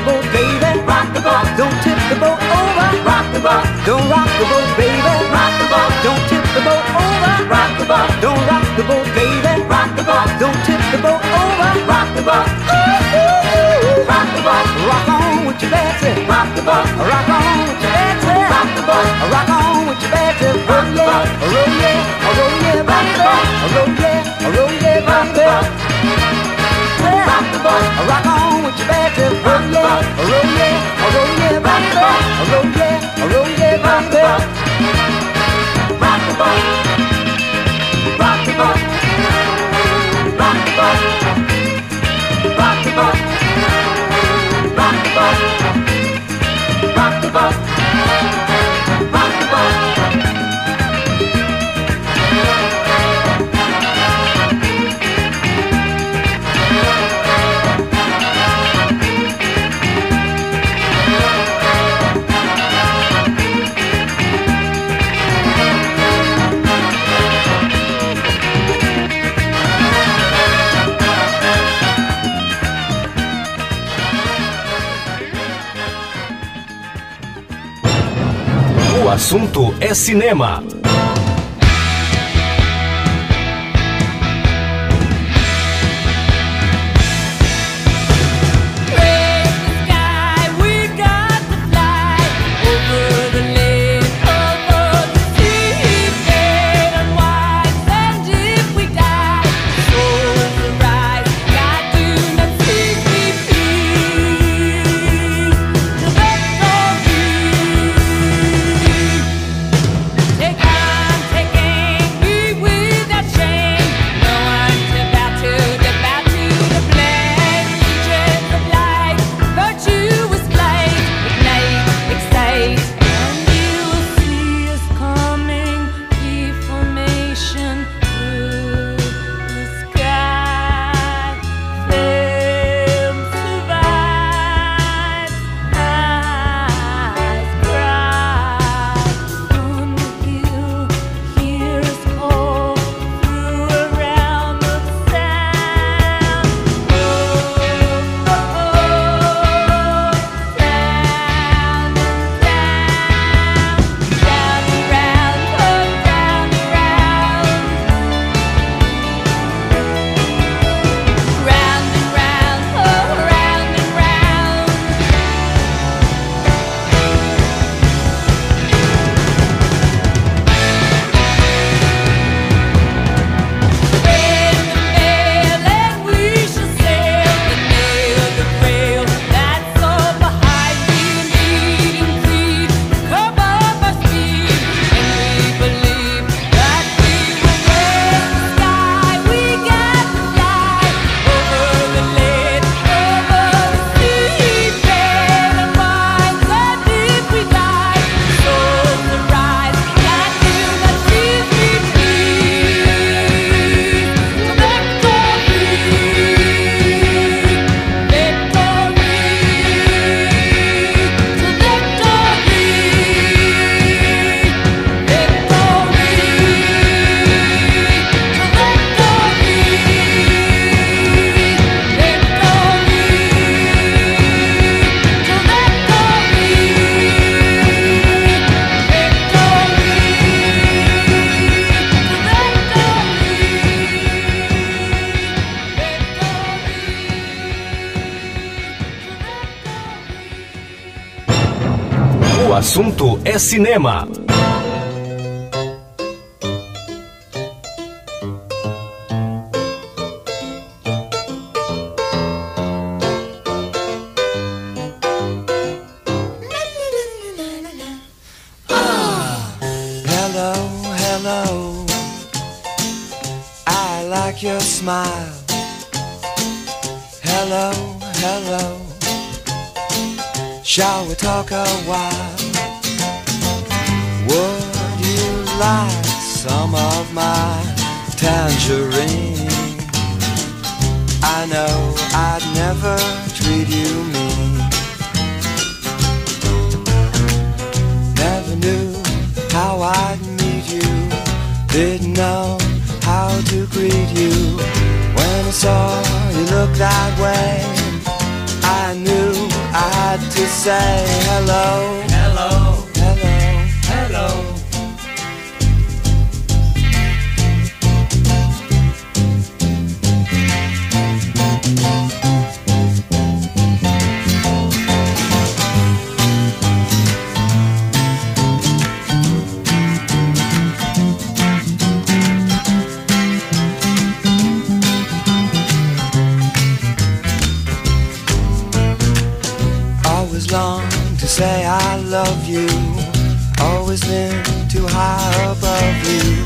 The boat, baby. Rock the boat, don't tip the boat over. Rock the boat, don't rock the boat, baby. Rock the boat, don't tip the boat over. Rock the boat, don't rock the boat, baby. Rock the boat, don't tip the boat over. Rock the boat, ooh, rock the boat, rock on with your Betsy. Rock the boat, rock on with your Betsy. Rock the boat, rock on with your Betsy. Roll yeah, roll yeah, roll yeah, baby. Roll yeah, roll yeah, baby. Rock the boat, rock on Betsy. Roll roll. Rock the boat, rock the boat, rock the boat, rock the boat, rock the boat, rock the boat, assunto é cinema. Cinema. Always been too high above you.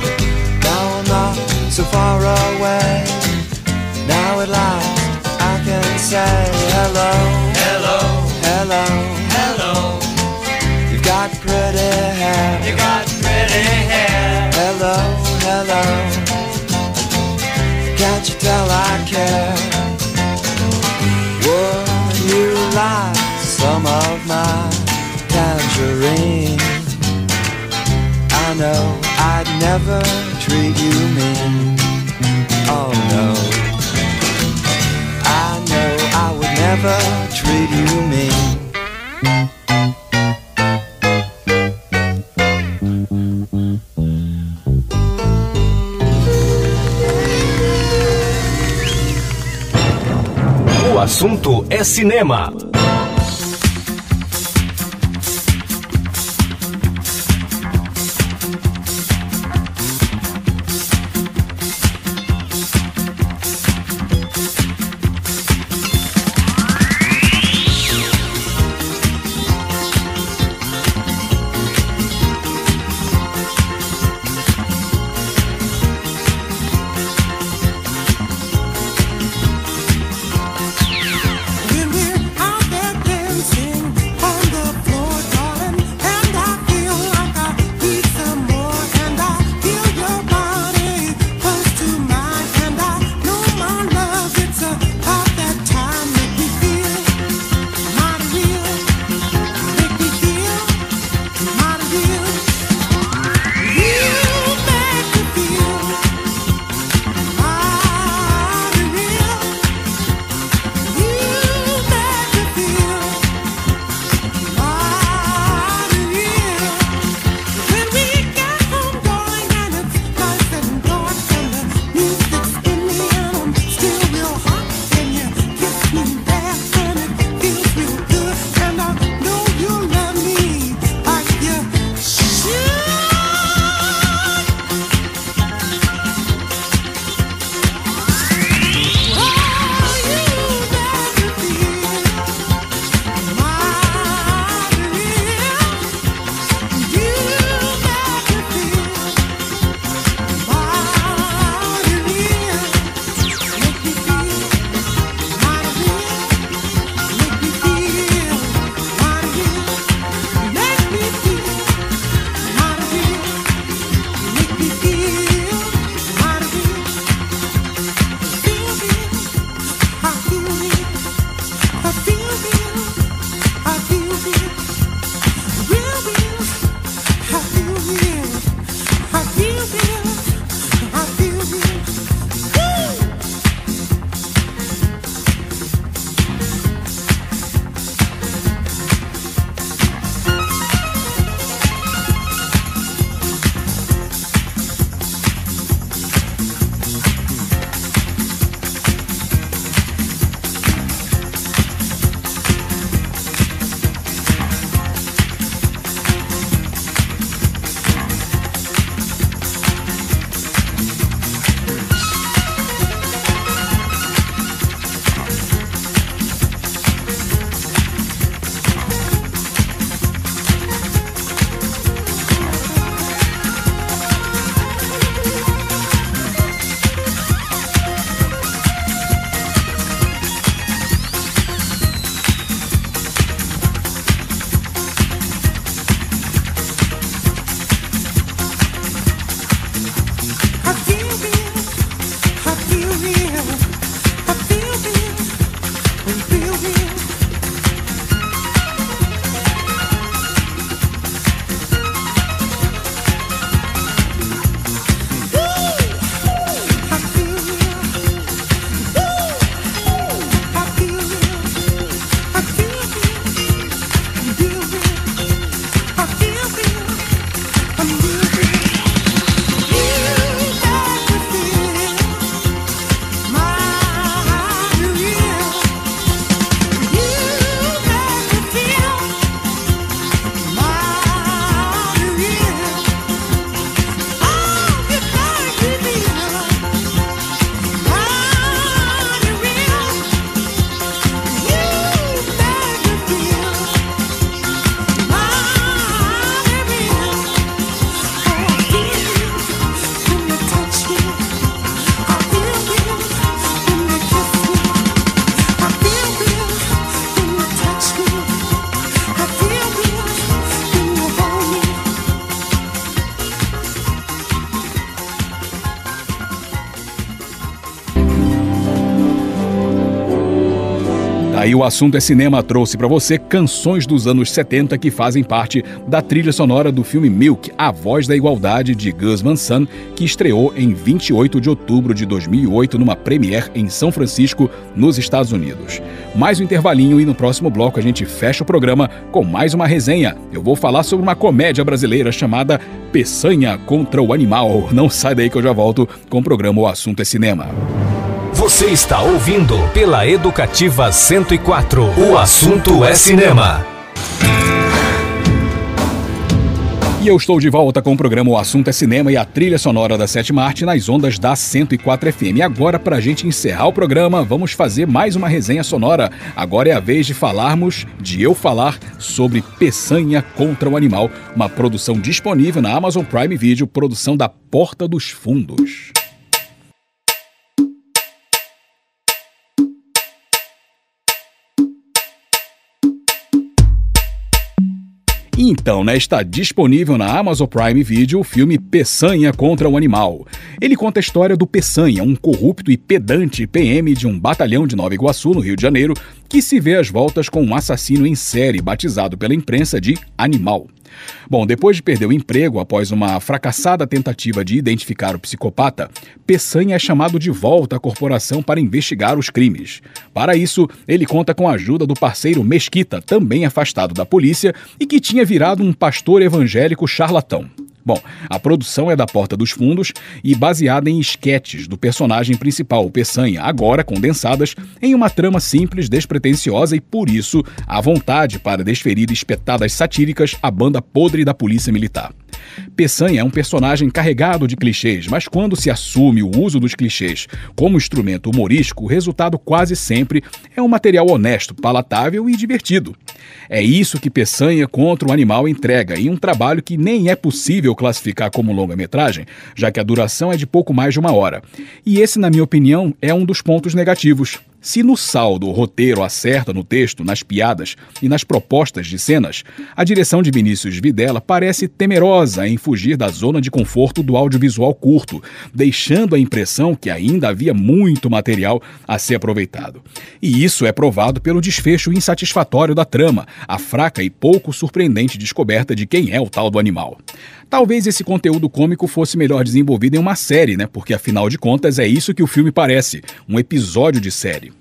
Now I'm not so far away. Now at last I can say hello. Hello. Hello. Hello. You've got pretty hair. You got pretty hair. Hello. Hello. Can't you tell I care? Would you like some of my tangerine? Know I'd never treat you mean. Oh no. I know I would never treat you mean. O assunto é cinema. Aí o assunto é cinema trouxe para você canções dos anos 70 que fazem parte da trilha sonora do filme Milk, A Voz da Igualdade de Gus Van Sant, que estreou em 28 de outubro de 2008 numa premiere em São Francisco, nos Estados Unidos. Mais um intervalinho e no próximo bloco a gente fecha o programa com mais uma resenha. Eu vou falar sobre uma comédia brasileira chamada Peçanha contra o Animal. Não sai daí que eu já volto com o programa O Assunto é Cinema. Você está ouvindo pela Educativa 104. O assunto é cinema. E eu estou de volta com o programa O Assunto é Cinema e a trilha sonora da Sétima Arte nas ondas da 104 FM. E agora, para a gente encerrar o programa, vamos fazer mais uma resenha sonora. Agora é a vez de falarmos, de eu falar, sobre Peçanha contra o Animal, uma produção disponível na Amazon Prime Video, produção da Porta dos Fundos. Então, né, está disponível na Amazon Prime Video o filme Peçanha contra o Animal. Ele conta a história do Peçanha, um corrupto e pedante PM de um batalhão de Nova Iguaçu, no Rio de Janeiro, que se vê às voltas com um assassino em série batizado pela imprensa de Animal. Bom, depois de perder o emprego após uma fracassada tentativa de identificar o psicopata, Peçanha é chamado de volta à corporação para investigar os crimes. Para isso, ele conta com a ajuda do parceiro Mesquita, também afastado da polícia e que tinha virado um pastor evangélico charlatão. Bom, a produção é da Porta dos Fundos e baseada em esquetes do personagem principal, o Peçanha, agora condensadas em uma trama simples, despretensiosa e, por isso, à vontade para desferir espetadas satíricas à banda podre da Polícia Militar. Peçanha é um personagem carregado de clichês, mas quando se assume o uso dos clichês como instrumento humorístico, o resultado quase sempre é um material honesto, palatável e divertido. É isso que Peçanha contra o Animal entrega em um trabalho que nem é possível classificar como longa-metragem, já que a duração é de pouco mais de uma hora. E esse, na minha opinião, é um dos pontos negativos. Se no saldo o roteiro acerta no texto, nas piadas e nas propostas de cenas, a direção de Vinícius Videla parece temerosa em fugir da zona de conforto do audiovisual curto, deixando a impressão que ainda havia muito material a ser aproveitado. E isso é provado pelo desfecho insatisfatório da trama, a fraca e pouco surpreendente descoberta de quem é o tal do animal. Talvez esse conteúdo cômico fosse melhor desenvolvido em uma série, né? Porque afinal de contas é isso que o filme parece, um episódio de série.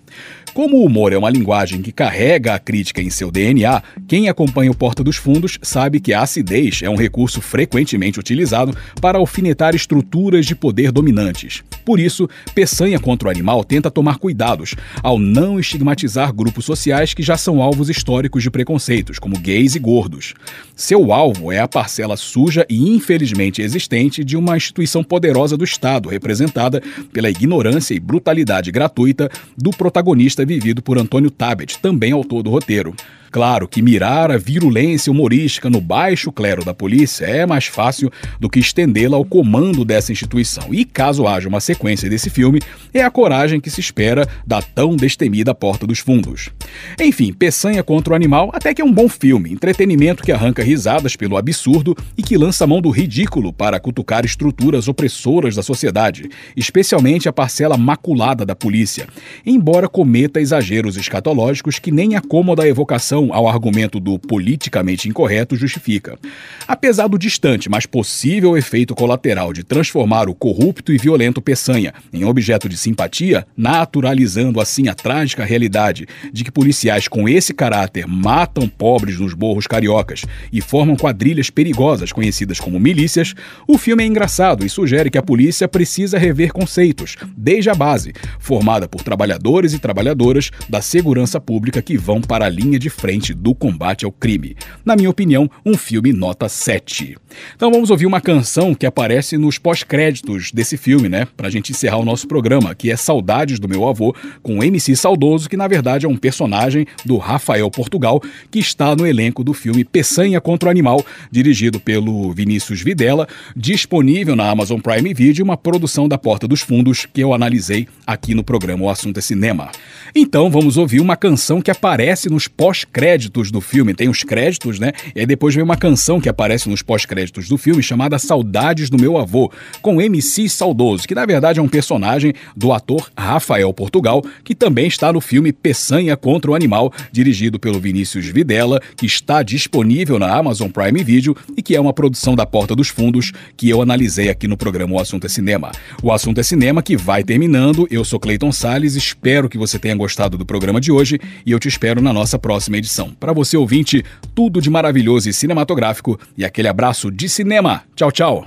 Como o humor é uma linguagem que carrega a crítica em seu DNA, quem acompanha o Porta dos Fundos sabe que a acidez é um recurso frequentemente utilizado para alfinetar estruturas de poder dominantes. Por isso, Peçanha contra o Animal tenta tomar cuidados ao não estigmatizar grupos sociais que já são alvos históricos de preconceitos, como gays e gordos. Seu alvo é a parcela suja e infelizmente existente de uma instituição poderosa do Estado, representada pela ignorância e brutalidade gratuita do protagonista vivido por Antônio Tabet, também autor do roteiro. Claro que mirar a virulência humorística no baixo clero da polícia é mais fácil do que estendê-la ao comando dessa instituição. E caso haja uma sequência desse filme, é a coragem que se espera da tão destemida Porta dos Fundos. Enfim, Peçanha contra o Animal até que é um bom filme, entretenimento que arranca risadas pelo absurdo e que lança a mão do ridículo para cutucar estruturas opressoras da sociedade, especialmente a parcela maculada da polícia, embora cometa exageros escatológicos que nem a cômoda evocação ao argumento do politicamente incorreto justifica. Apesar do distante, mas possível efeito colateral de transformar o corrupto e violento Peçanha em objeto de simpatia, naturalizando assim a trágica realidade de que policiais com esse caráter matam pobres nos borros cariocas e formam quadrilhas perigosas conhecidas como milícias, o filme é engraçado e sugere que a polícia precisa rever conceitos, desde a base, formada por trabalhadores e trabalhadoras da segurança pública que vão para a linha de frente do combate ao crime. Na minha opinião, um filme nota 7. Então vamos ouvir uma canção que aparece nos pós-créditos desse filme, né? Pra gente encerrar o nosso programa, que é Saudades do Meu Avô, com MC Saudoso, que na verdade é um personagem do Rafael Portugal, que está no elenco do filme Peçanha contra o Animal, dirigido pelo Vinícius Videla, disponível na Amazon Prime Video, uma produção da Porta dos Fundos que eu analisei aqui no programa O Assunto é Cinema. Então vamos ouvir uma canção que aparece nos pós pós-créditos do filme. Tem os créditos, né? E aí depois vem uma canção que aparece nos pós-créditos do filme chamada Saudades do Meu Avô, com MC Saudoso, que na verdade é um personagem do ator Rafael Portugal, que também está no filme Peçanha contra o Animal, dirigido pelo Vinícius Videla, que está disponível na Amazon Prime Video e que é uma produção da Porta dos Fundos que eu analisei aqui no programa O Assunto é Cinema. O Assunto é Cinema que vai terminando. Eu sou Cleiton Sales, espero que você tenha gostado do programa de hoje e eu te espero na nossa próxima edição. Para você ouvinte, tudo de maravilhoso e cinematográfico e aquele abraço de cinema. Tchau, tchau.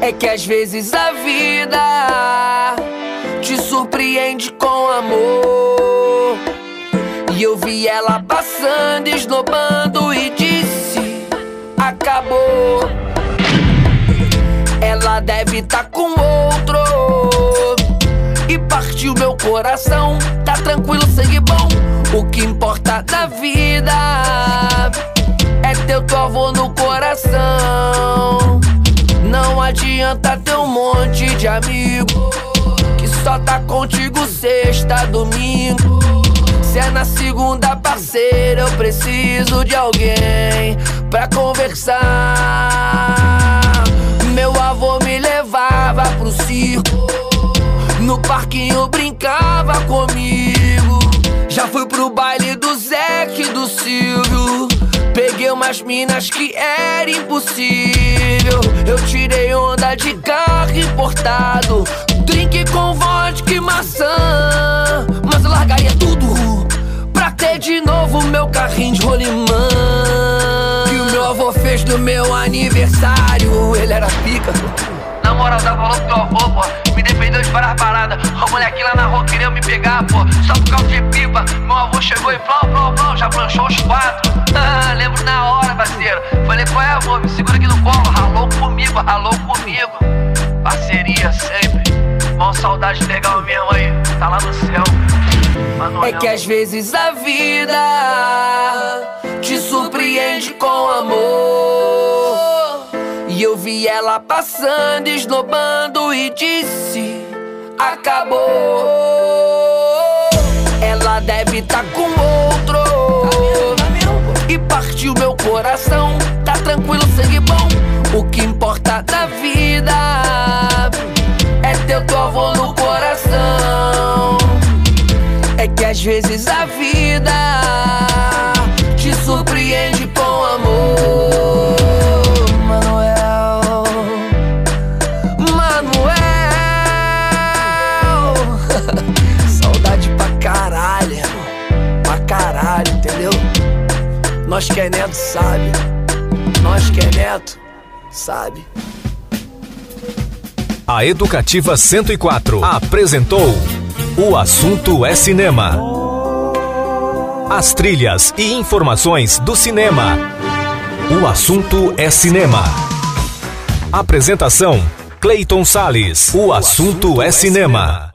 É que às vezes a vida te surpreende com amor. E eu vi ela passando, esnobando e disse: Acabou. Ela deve tá com outro. E partiu meu coração. Tá tranquilo, sangue bom. O que importa da vida é teu avô no coração. Não adianta ter um monte de amigo que só tá contigo sexta, domingo. Se é na segunda, parceira, eu preciso de alguém pra conversar. No parquinho brincava comigo. Já fui pro baile do Zeca e do Silvio. Peguei umas minas que era impossível. Eu tirei onda de carro importado. Drink com vodka e maçã. Mas eu largaria tudo pra ter de novo meu carrinho de rolimã. Que o meu avô fez no meu aniversário. Ele era pica. Na moral, dá valor pro pô. Me defendeu de várias paradas. O moleque lá na rua queria me pegar, pô. Só por causa de pipa. Meu avô chegou e flau, flau, flau. Já planchou os quatro. Ah, lembro na hora, parceiro. Falei, qual é, avô? Me segura aqui no colo. Ralou comigo, ralou comigo. Parceria sempre. Mó saudade legal mesmo aí. Tá lá no céu. É que às vezes a vida te surpreende com amor. Eu vi ela passando, esnobando e disse: Acabou. Ela deve tá com outro. E partiu meu coração. Tá tranquilo, sangue bom. O que importa da vida é teu avô no coração. É que às vezes a vida te surpreende Nós que é neto sabe, nós que é neto sabe. A Educativa 104 apresentou O Assunto é Cinema. As trilhas e informações do cinema. O Assunto é Cinema. Apresentação: Clayton Sales. O Assunto é Cinema.